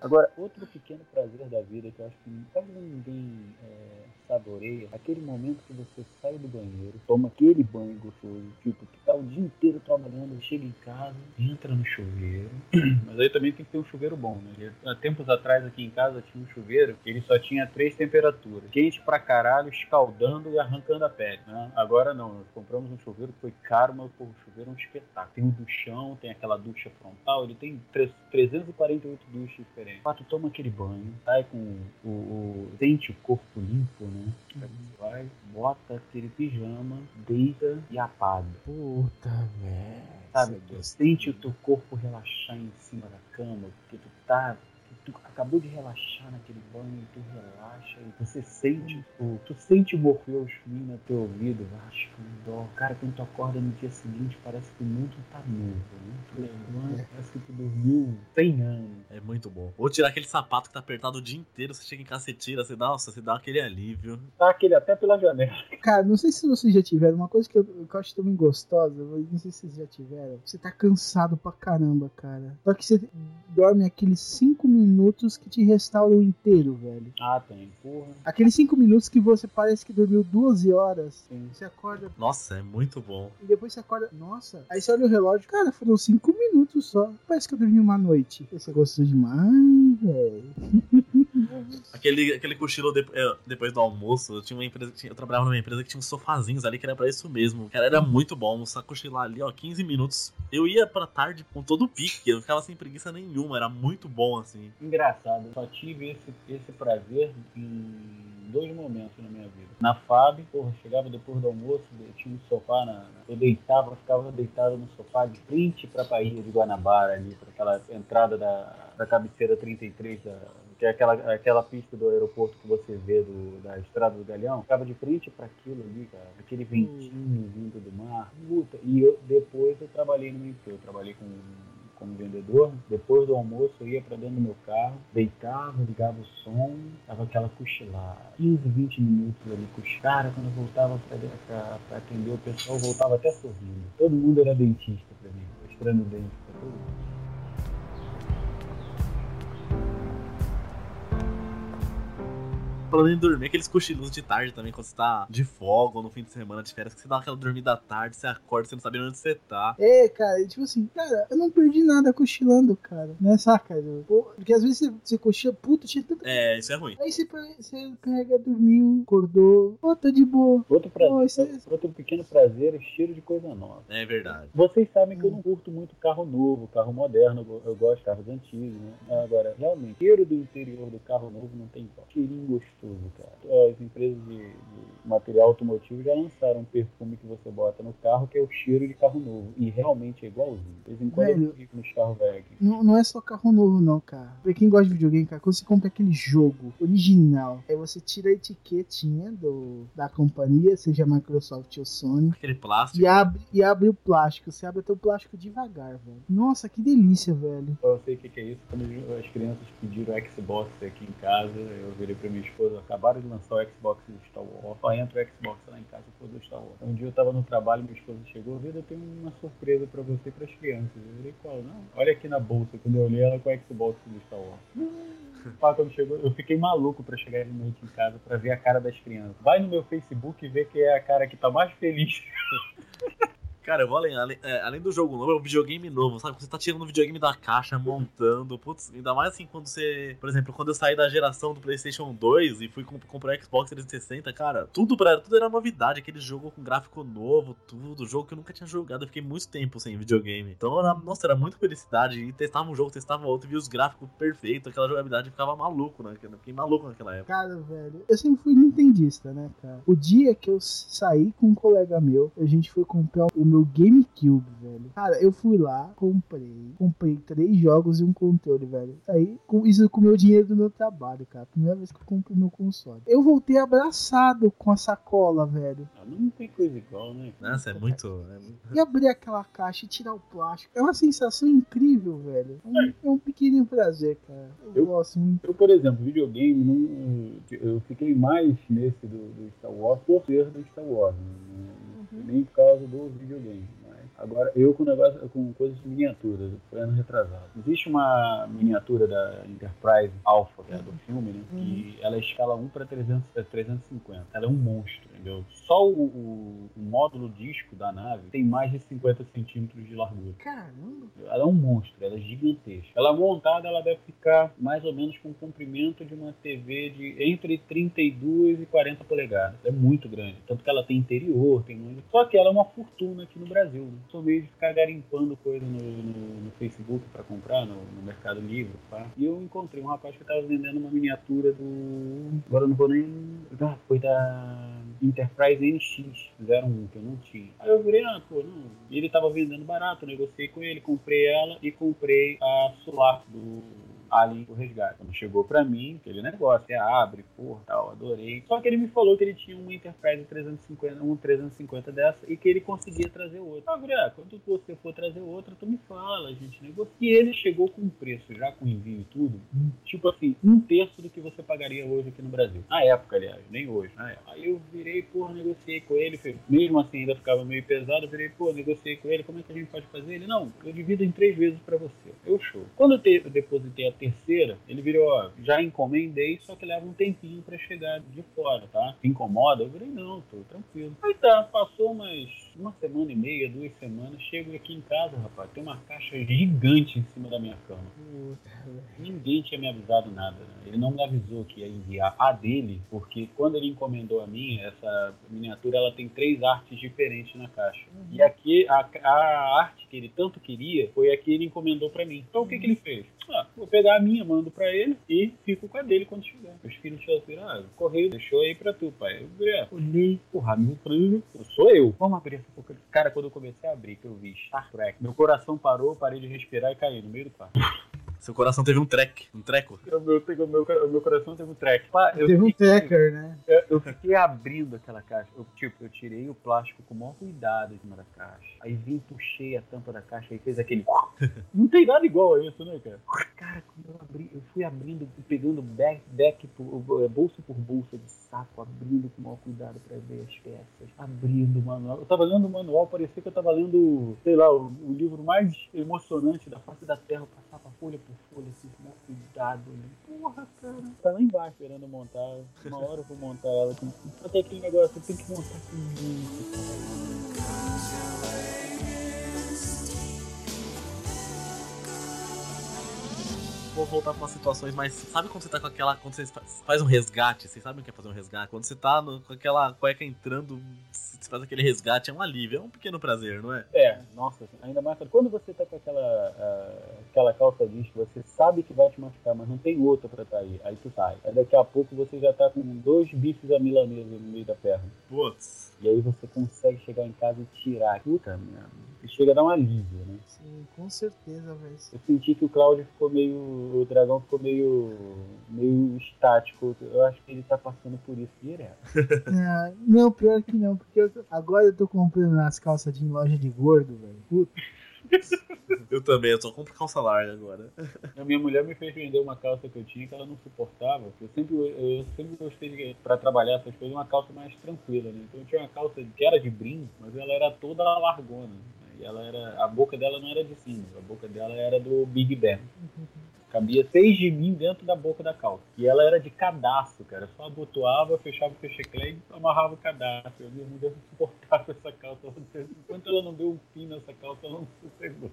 Agora, outro pequeno prazer da vida que eu acho que quase ninguém é, saboreia aquele momento que você sai do banheiro, toma aquele banho gostoso, tipo, que tá o dia inteiro trabalhando, chega em casa, entra no chuveiro. Mas aí também tem que ter um chuveiro bom, né? Há tempos atrás aqui em casa tinha um chuveiro que ele só tinha três temperaturas: quente pra caralho, escaldando e arrancando a pele. Né? Agora não, nós compramos um chuveiro que foi caro, mas pô, o chuveiro é um espetáculo. Tem um duchão, tem aquela ducha frontal, ele tem tre- 348 duchas diferentes. Ah, tu toma aquele banho, sai com o, o- sente o corpo limpo, né? Vai, bota aquele pijama, deita e apaga. Puta, velho. Sabe? Sente o teu corpo relaxar em cima da cama, porque tu tá. Tu acabou de relaxar naquele banho, tu relaxa e você sente, o, tu sente o Morpheus vir no teu ouvido, acho que dó. Cara, quando tu acorda no dia seguinte, parece que o mundo tá novo, né? Tu levanta, parece que tu dormiu 100 anos. É muito bom. Ou tirar aquele sapato que tá apertado o dia inteiro, você chega em casa, você tira, você dá, nossa, você dá aquele alívio. Tá aquele até pela janela. Cara, não sei se vocês já tiveram, uma coisa que eu, que eu acho também gostosa, mas não sei se vocês já tiveram. Você tá cansado pra caramba, cara. Só que você dorme aqueles 5 minutos que te restauram inteiro, velho. Ah, tem, porra. Aqueles 5 minutos que você parece que dormiu 12 horas. Sim. Você acorda Nossa, é muito bom. e depois você acorda. Nossa. Aí você olha o relógio. Cara, foram 5 minutos só. Parece que eu dormi uma noite. Você gostou demais, velho. Aquele, aquele cochilo de- é, depois do almoço, eu tinha uma empresa, eu trabalhava numa empresa que tinha uns sofazinhos ali que era pra isso mesmo. Cara, era muito bom almoçar, cochilar ali, ó, 15 minutos. Eu ia pra tarde com todo o pique, eu ficava sem preguiça nenhuma, era muito bom assim. Engraçado, só tive esse, esse prazer em dois momentos na minha vida. Na FAB, porra, chegava depois do almoço, tinha um sofá, na, eu deitava, ficava deitado no sofá de frente pra Bahia de Guanabara ali, pra aquela entrada da, da cabeceira 33 da, que é aquela, aquela pista do aeroporto que você vê do, da Estrada do Galeão, ficava de frente para aquilo ali, cara, aquele ventinho vindo do mar, puta. E eu, depois eu trabalhei numa empresa, eu trabalhei com como vendedor, depois do almoço eu ia para dentro do meu carro, deitava, ligava o som, tava aquela cochilada, 15, 20 minutos ali cochilando. Cara, quando eu voltava para atender o pessoal, voltava até sorrindo. Todo mundo era dentista para mim, mostrando dente para todo mundo. Falando em dormir, aqueles cochilos de tarde também, quando você tá de folga ou no fim de semana de férias, que você dá aquela dormida à tarde, você acorda, você não sabe onde você tá. É, cara, e tipo assim, cara, eu não perdi nada cochilando, cara. Né, saca? Porque às vezes você, você cochila, puta, tinha tanta. É, isso é ruim. Aí você, você pega, dormiu, acordou, pô, tá de boa. Outro, prazer, isso é- outro pequeno prazer é cheiro de coisa nova. É verdade. Vocês sabem que eu não curto muito carro novo, carro moderno, eu gosto de carros antigos, né? Agora, realmente, cheiro do interior do carro novo não tem igual. Cheirinho gostoso, cara. As empresas de, de material automotivo já lançaram um perfume que você bota no carro que é o cheiro de carro novo. E realmente é igualzinho. De vez em quando Velho. eu fico nos carros velhos. Não, não é só carro novo, não, cara. Pra quem gosta de videogame, cara, quando você compra aquele jogo original, aí você tira a etiquetinha do, da companhia, seja Microsoft ou Sony, Aquele plástico. e abre, e abre o plástico. Você abre até o plástico devagar, velho. Nossa, que delícia, velho. Eu sei o que que é isso. Quando as crianças pediram Xbox aqui em casa, eu virei pra minha esposa, acabaram de lançar o Xbox do Star Wars. Só entra o Xbox lá em casa por do Star Wars. Um dia eu tava no trabalho, minha esposa chegou, vida, eu tenho uma surpresa pra você e pras crianças. Eu falei, qual? Não, olha aqui na bolsa. Quando eu olhei ela com o Xbox do Star Wars. Pá, quando chegou, eu fiquei maluco pra chegar de noite em casa pra ver a cara das crianças. Vai no meu Facebook e vê que é a cara que tá mais feliz. Cara, eu vou além, além, é, além do jogo novo, é um videogame novo, sabe? Você tá tirando o videogame da caixa, montando, putz, ainda mais assim quando você. Por exemplo, quando eu saí da geração do PlayStation 2 e fui comp- comprar o Xbox 360, cara, tudo, pra, tudo era novidade, aquele jogo com gráfico novo, tudo, jogo que eu nunca tinha jogado, eu fiquei muito tempo sem videogame. Então, era, nossa, era muito felicidade. E testava um jogo, testava outro, via os gráficos perfeitos, aquela jogabilidade, ficava maluco, né? Eu fiquei maluco naquela época. Cara, velho, eu sempre fui nintendista, né, cara? O dia que eu saí com um colega meu, a gente foi comprar o meu GameCube, velho. Cara, eu fui lá, comprei, comprei três jogos e um controle, velho. Saí com isso com o meu dinheiro do meu trabalho, cara. Primeira vez que eu comprei meu console. Eu voltei abraçado com a sacola, velho. Ah, Não tem coisa igual, né? Nossa, é muito. é muito- E abrir aquela caixa e tirar o plástico. É uma sensação incrível, velho. É um, é um pequeno prazer, cara. Eu, Eu- gosto muito. Eu, por exemplo, videogame, não, eu fiquei mais nesse do, do Star Wars por ser do Star Wars, né? Nem por causa do videogame. Agora, eu com negócio com coisas de miniaturas, foi ano retrasado. Existe uma miniatura da Enterprise Alpha, que é do filme, né? Que ela é escala 1 para 350. Ela é um monstro, entendeu? Só o, o, o módulo disco da nave tem mais de 50 centímetros de largura. Caramba. Ela é um monstro, ela é gigantesca. Ela montada, ela deve ficar mais ou menos com o comprimento de uma TV de entre 32 e 40 polegadas. É muito grande. Tanto que ela tem interior, tem muito. Só que ela é uma fortuna aqui no Brasil. Né? Meio de ficar garimpando coisa no, no, no Facebook para comprar, no, no, Mercado Livre. Tá? E eu encontrei um rapaz que estava vendendo uma miniatura do. Agora eu não vou nem. Ah, foi da Enterprise NX01, que eu não tinha. Aí eu virei, ah, pô, não. Ele tava vendendo barato, negociei com ele, comprei ela e comprei a Solar do Alien o Resgate. Quando chegou pra mim, aquele negócio, você abre, porra, tal, adorei. Só que ele me falou que ele tinha uma Enterprise 350, um 350 dessa e que ele conseguia trazer falei, ah, quando você for trazer outra, tu me fala, a gente negocia. E ele chegou com um preço, já com envio e tudo, tipo assim, um terço do que você pagaria hoje aqui no Brasil. Na época, aliás, nem hoje. Na época. Aí eu virei, porra, negociei com ele, mesmo assim ainda ficava meio pesado, eu virei, pô, negociei com ele, como é que a gente pode fazer? Ele, não, eu divido em três vezes pra você. Eu show. Quando eu, te, eu depositei a terceira, ele virou, ó, já encomendei, só que leva um tempinho para chegar de fora, tá? Te incomoda? Eu virei, não, tô tranquilo. Aí tá, passou umas uma semana e meia, duas semanas, chego aqui em casa, rapaz, tem uma caixa gigante em cima da minha cama. Ninguém tinha me avisado nada. Né? Ele não me avisou que ia enviar a dele, porque quando ele encomendou a minha, essa miniatura, ela tem três artes diferentes na caixa. Uhum. E aqui, a, a arte que ele tanto queria foi a que ele encomendou para mim. Então o que, que ele fez? Ah, vou pegar a minha, mando para ele e fico com a dele quando chegar. Os filhos falaram, ah, correio deixou aí para tu, pai. Eu é, olhei, porra, meu sou eu. Vamos abrir essa boca. Cara, quando eu comecei a abrir, que eu vi Star Trek, meu coração parou, parei de respirar e caí no meio do quarto. Seu coração teve um trek, um treco? O meu, o meu, o meu coração teve um treco. teve um tracker, né? Eu, eu, fiquei abrindo aquela caixa. Eu, tipo, eu tirei o plástico com o maior cuidado de cima da caixa. Aí vim, puxei a tampa da caixa e fez aquele. Não tem nada igual a isso, né, cara? Cara, quando eu abri, eu fui abrindo, pegando back, back por, bolsa por bolsa de saco, abrindo com o maior cuidado pra ver as peças. Abrindo o manual. Eu tava lendo o manual, parecia que eu tava lendo, sei lá, o, o livro mais emocionante da face da Terra. Eu passava folha por com maior cuidado. Porra, cara. Tá lá embaixo esperando montar. Uma hora eu vou montar ela. Tem aquele negócio, tem que montar com vou voltar para situações mais. Sabe quando você tá com aquela. Quando você faz um resgate? Vocês sabem o que é fazer um resgate? Quando você tá no, com aquela cueca entrando você faz aquele resgate, é um alívio, é um pequeno prazer, não é? É, nossa, ainda mais quando você tá com aquela, uh, aquela calça jeans que você sabe que vai te machucar, mas não tem outra pra sair, aí tu sai. Aí daqui a pouco você já tá com dois bifes a milanesa no meio da perna. Putz. E aí você consegue chegar em casa e tirar. Puta, minha e chega a dar um alívio, né? Sim, com certeza, velho. Eu senti que o Cláudio ficou meio. O dragão ficou meio. meio estático. Eu acho que ele tá passando por isso direto. não, não, pior que não, porque eu, agora eu tô comprando as calças de loja de gordo, velho. Puta. Eu também, eu só compro calça larga agora. A minha mulher me fez vender uma calça que eu tinha que ela não suportava. Eu sempre, eu sempre gostei de, pra trabalhar essas coisas, uma calça mais tranquila, né? Então eu tinha uma calça que era de brim, mas ela era toda largona. E ela era. A boca dela não era de cima, a boca dela era do Big Ben. Cabia seis de mim dentro da boca da calça. E ela era de cadastro, cara. Só abotoava, fechava o fecheclé e amarrava o cadastro. Eu mesmo calça. Enquanto ela não deu um fim nessa calça, ela não sossegou.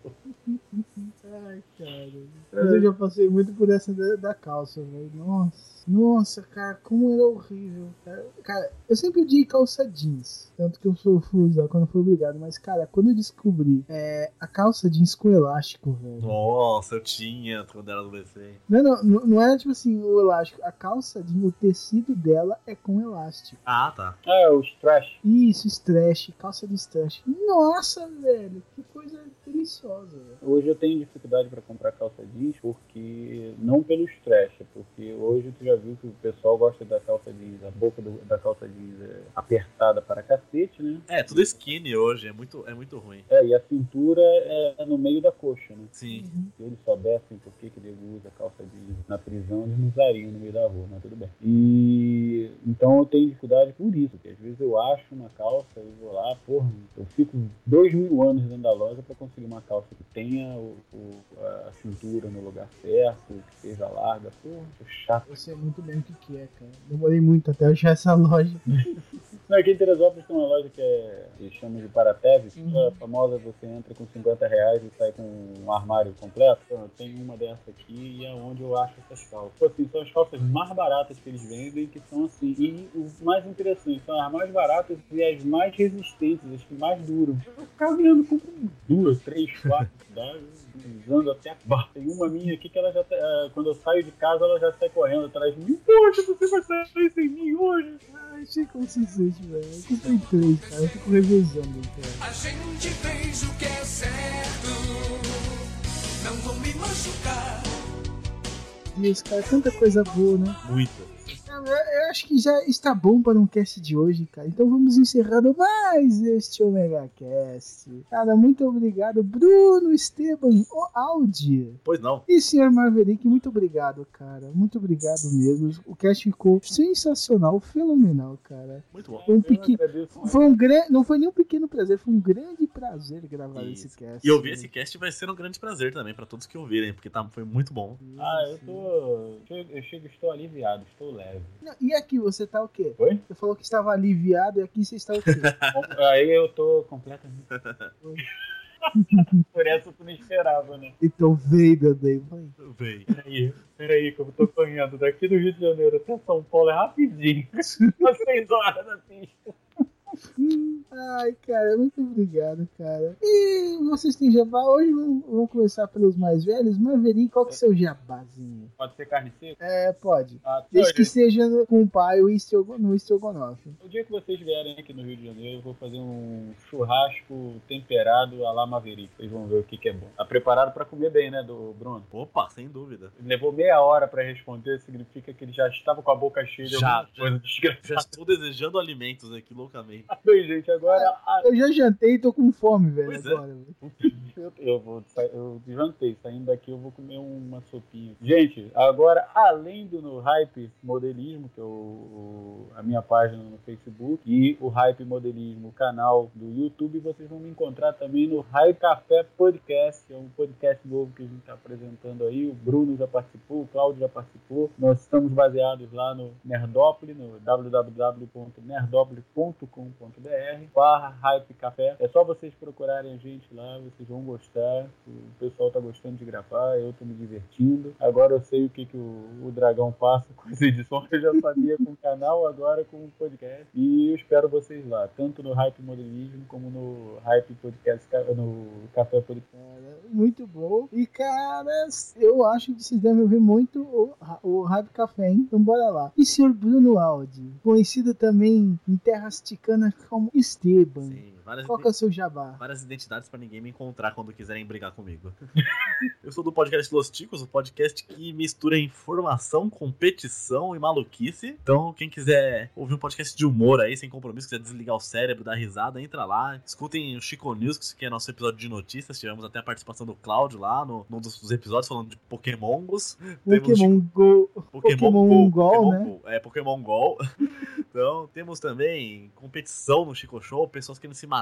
Eu já passei muito por essa da, da calça, velho. Nossa. Nossa, cara, como era horrível. Cara, eu sempre odiei calça jeans. Tanto que eu sou fui usar quando fui obrigado. Mas, cara, quando eu descobri é, a calça jeans com elástico, velho. Nossa, eu tinha quando era do BC. Não, não, não, não era tipo assim o elástico. A calça jeans, o tecido dela é com elástico. Ah, tá. É o stretch. Isso, stretch, calça de stretch. Nossa, velho, que Velho. Hoje eu tenho dificuldade para comprar calça jeans porque não pelo stretch, porque hoje tu já viu que o pessoal gosta da calça jeans, a boca do, da calça jeans é apertada para cacete, né? É, tudo skinny hoje, é muito, é muito ruim. É, e a cintura é no meio da coxa, né? Sim. Se eles soubessem por que, que ele usa calça jeans na prisão, eles não usariam no meio da rua, mas tudo bem. E E então eu tenho dificuldade por isso, porque às vezes eu acho uma calça e vou lá, porra, eu fico dois mil anos dentro da loja para conseguir uma calça que tenha o, o- a cintura no lugar certo, que seja larga, porra, chato. Eu sei muito bem o que, que é, cara. Demorei muito até achar essa loja. Não, aqui em Teresópolis tem uma loja que é, eles chamam de Paratev, Uhum. a famosa você entra com 50 reais e sai com um armário completo. Então, tenho uma dessa aqui e é onde eu acho essas calças. Tipo assim, são as calças mais baratas que eles vendem, que são assim. E o mais interessante, são as mais baratas e as mais resistentes, as que mais duram. Eu ficava olhando, compro duas, três, quatro, dá, usando até acabar. Tem uma minha aqui que ela já tá, eh, quando eu saio de casa, ela já sai correndo atrás de mim. Poxa, você vai sair sem mim hoje? Achei como se sente, velho. Eu comprei três, cara. Eu fico revezando, cara. A gente fez o que é certo. Não vou me machucar. Deus, cara, tanta coisa boa, né? Eu acho que já está bom para um cast de hoje, cara. Então vamos encerrando mais este Omega Cast. Cara, muito obrigado, Bruno Esteban, o Audi. Pois não. E senhor Maverick, muito obrigado, cara. Muito obrigado mesmo. O cast ficou sensacional, fenomenal, cara. Muito bom. Foi um pequeno. Foi um grande. Não foi nem um pequeno prazer, foi um grande prazer gravar Isso. esse cast. E ouvir esse cast vai ser um grande prazer também pra todos que ouvirem, porque tá, foi muito bom. Ah, eu tô. Eu, eu chego, estou aliviado, estou leve. Não, E aqui, você tá o quê? Oi? Você falou que estava aliviado e aqui você está o quê? Aí eu tô completamente. Por essa tu não esperava, né? então veio, Dadei, vai. Véi. Peraí, peraí, que eu tô correndo daqui do Rio de Janeiro até São Paulo é rapidinho. Umas seis horas pista. Ai, cara, muito obrigado, cara. E vocês têm jabá? Hoje vamos, começar pelos mais velhos. Maverick, qual que é o seu jabazinho? Pode ser carne seca? É, pode. Ah, Desde que seja no- com o pai o estrogo- no estrogonofe. O dia que vocês vierem aqui no Rio de Janeiro, eu vou fazer um churrasco temperado à la Maverick. Vocês vão ver o que, que é bom. Tá preparado pra comer bem, né, do Bruno? Opa, sem dúvida. Levou meia hora pra responder, significa que ele já estava com a boca cheia de Já, alguma coisa desgraçada. Já estou desejando alimentos aqui loucamente. Bem, gente, agora a- Eu já jantei e tô com fome, velho. Pois é. agora, velho. Eu, eu vou eu jantei, saindo daqui eu vou comer uma sopinha. Gente, agora além do no Hype Modelismo, que é o, o- a minha página no Facebook, e o Hype Modelismo, o canal do YouTube, vocês vão me encontrar também no Hype Café Podcast, que é um podcast novo que a gente está apresentando aí. O Bruno já participou, o Cláudio já participou. Nós estamos baseados lá no Nerdople, no www.nerdople.com.br barra Hype Café. É só vocês procurarem a gente lá, vocês vão gostar. O pessoal tá gostando de gravar, eu tô me divertindo. Agora eu sei o que, que o, o Dragão passa com as edições, eu já sabia com o canal, agora com o podcast. E eu espero vocês lá, tanto no Hype Modelismo como no Hype Podcast, ca- no Café Podcast. Muito bom. E, cara, eu acho que vocês devem ouvir muito o, o Rádio Café, hein? Então bora lá. E senhor Bruno Aldi, conhecido também em terras ticanas como Esteban. Sim, várias, Qual que é o seu jabá? várias identidades pra ninguém me encontrar quando quiserem brigar comigo. Eu sou do podcast Los Ticos, o podcast que mistura informação, competição e maluquice. Então, quem quiser ouvir um podcast de humor aí, sem compromisso, quiser desligar o cérebro, dar risada, entra lá. Escutem o Chico News, que é nosso episódio de notícias. Tivemos até a participação do Cláudio lá no, num dos episódios falando de Pokémongos. Pokémon Go. Pokémon Go, né? Go, É, Pokémon Go. então, temos também competição no Chico Show, pessoas querendo se matar.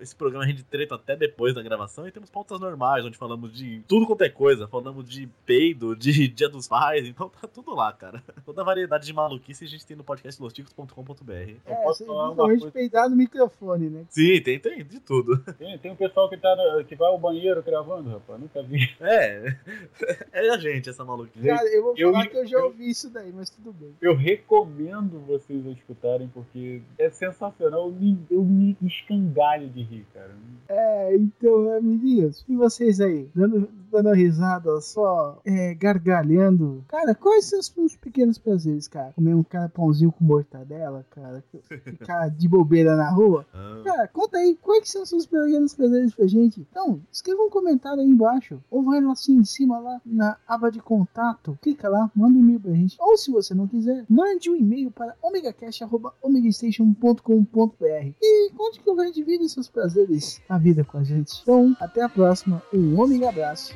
Esse programa rende treta até depois da gravação. E temos pautas normais, onde falamos de tudo quanto é coisa. Falamos de peido, de Dia dos Pais. Então tá tudo lá, cara. Toda a variedade de maluquice a gente tem no podcast losticos.com.br. Eu É, posso falar principalmente coisa? peidar no microfone, né? Sim, tem, tem de tudo. Tem, tem um pessoal que, tá na- que vai ao banheiro gravando, rapaz. Nunca vi. É, é a gente essa maluquice. Cara, eu vou Eu- falar que eu já eu- ouvi isso daí, mas tudo bem. Eu recomendo vocês escutarem, porque é sensacional. Eu me, eu me escangalho de rir, cara. É, então, amiguinhos, e vocês aí, dando, dando risada, só é, gargalhando. Cara, quais são os seus pequenos prazeres, cara? Comer um cara pãozinho com mortadela, cara? Ficar de bobeira na rua? Ah, Cara, conta aí, quais são os seus pequenos prazeres pra gente? Então, escreva um comentário aí embaixo, ou vai lá assim em cima, lá na aba de contato, clica lá, manda um e-mail pra gente. Ou se você não quiser, mande um e-mail para omegacast.omegastation.com.br e conte que a gente divide seus prazeres na vida com a gente. Então, até a próxima, um ômega abraço.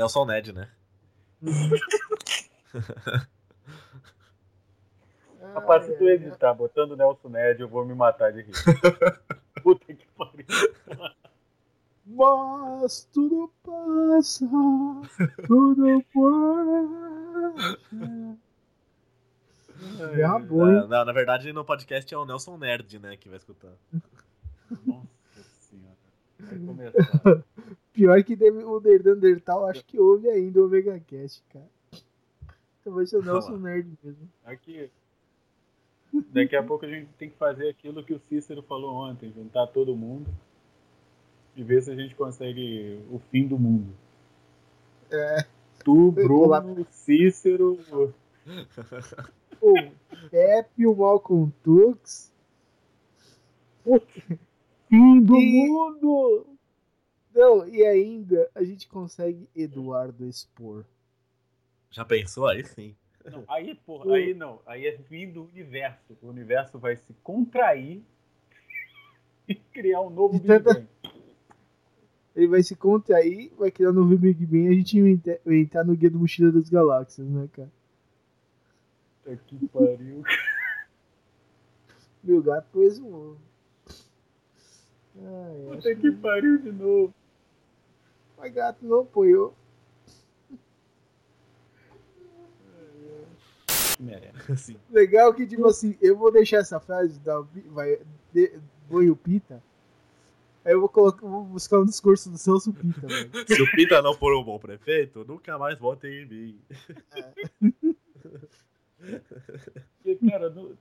Nelson Ned, né? Rapaz, se tu editar botando Nelson Ned, eu vou me matar de rir. Puta que pariu. Mas tudo passa, tudo passa. É hein? Não, não, na verdade, no podcast é o Nelson Nerd, né, que vai escutar. Nossa senhora. Vai começar. Pior que o Nerdandertal, acho que ouve ainda o Omega Cast, cara. Então vai ser o Nelson Nerd mesmo. Aqui. Daqui a pouco a gente tem que fazer aquilo que o Cícero falou ontem, juntar todo mundo e ver se a gente consegue o fim do mundo. É. Tu, Bruno, Cícero, O Pepe, o Malcolm Tux. fim do E- mundo! Não, e ainda a gente consegue Eduardo expor. Já pensou? Aí sim. Não, aí, porra, aí não. Aí é fim do universo. O universo vai se contrair e criar um novo Big Bang. Ele vai se contrair, vai criar um novo Big Bang e a gente vai entrar- no Guia do Mochila das Galáxias, né, cara? Puta que pariu. Meu gato pôs um ovo. Puta que pariu de novo. Mas gato não apoiou. Assim. Legal que, tipo assim, eu vou deixar essa frase da vai, de, Boi o Pita. Aí eu vou, colocar, vou buscar um discurso do Celso Pita, velho. Se o Pita não for um bom prefeito, nunca mais votem em mim. Porque, cara, no-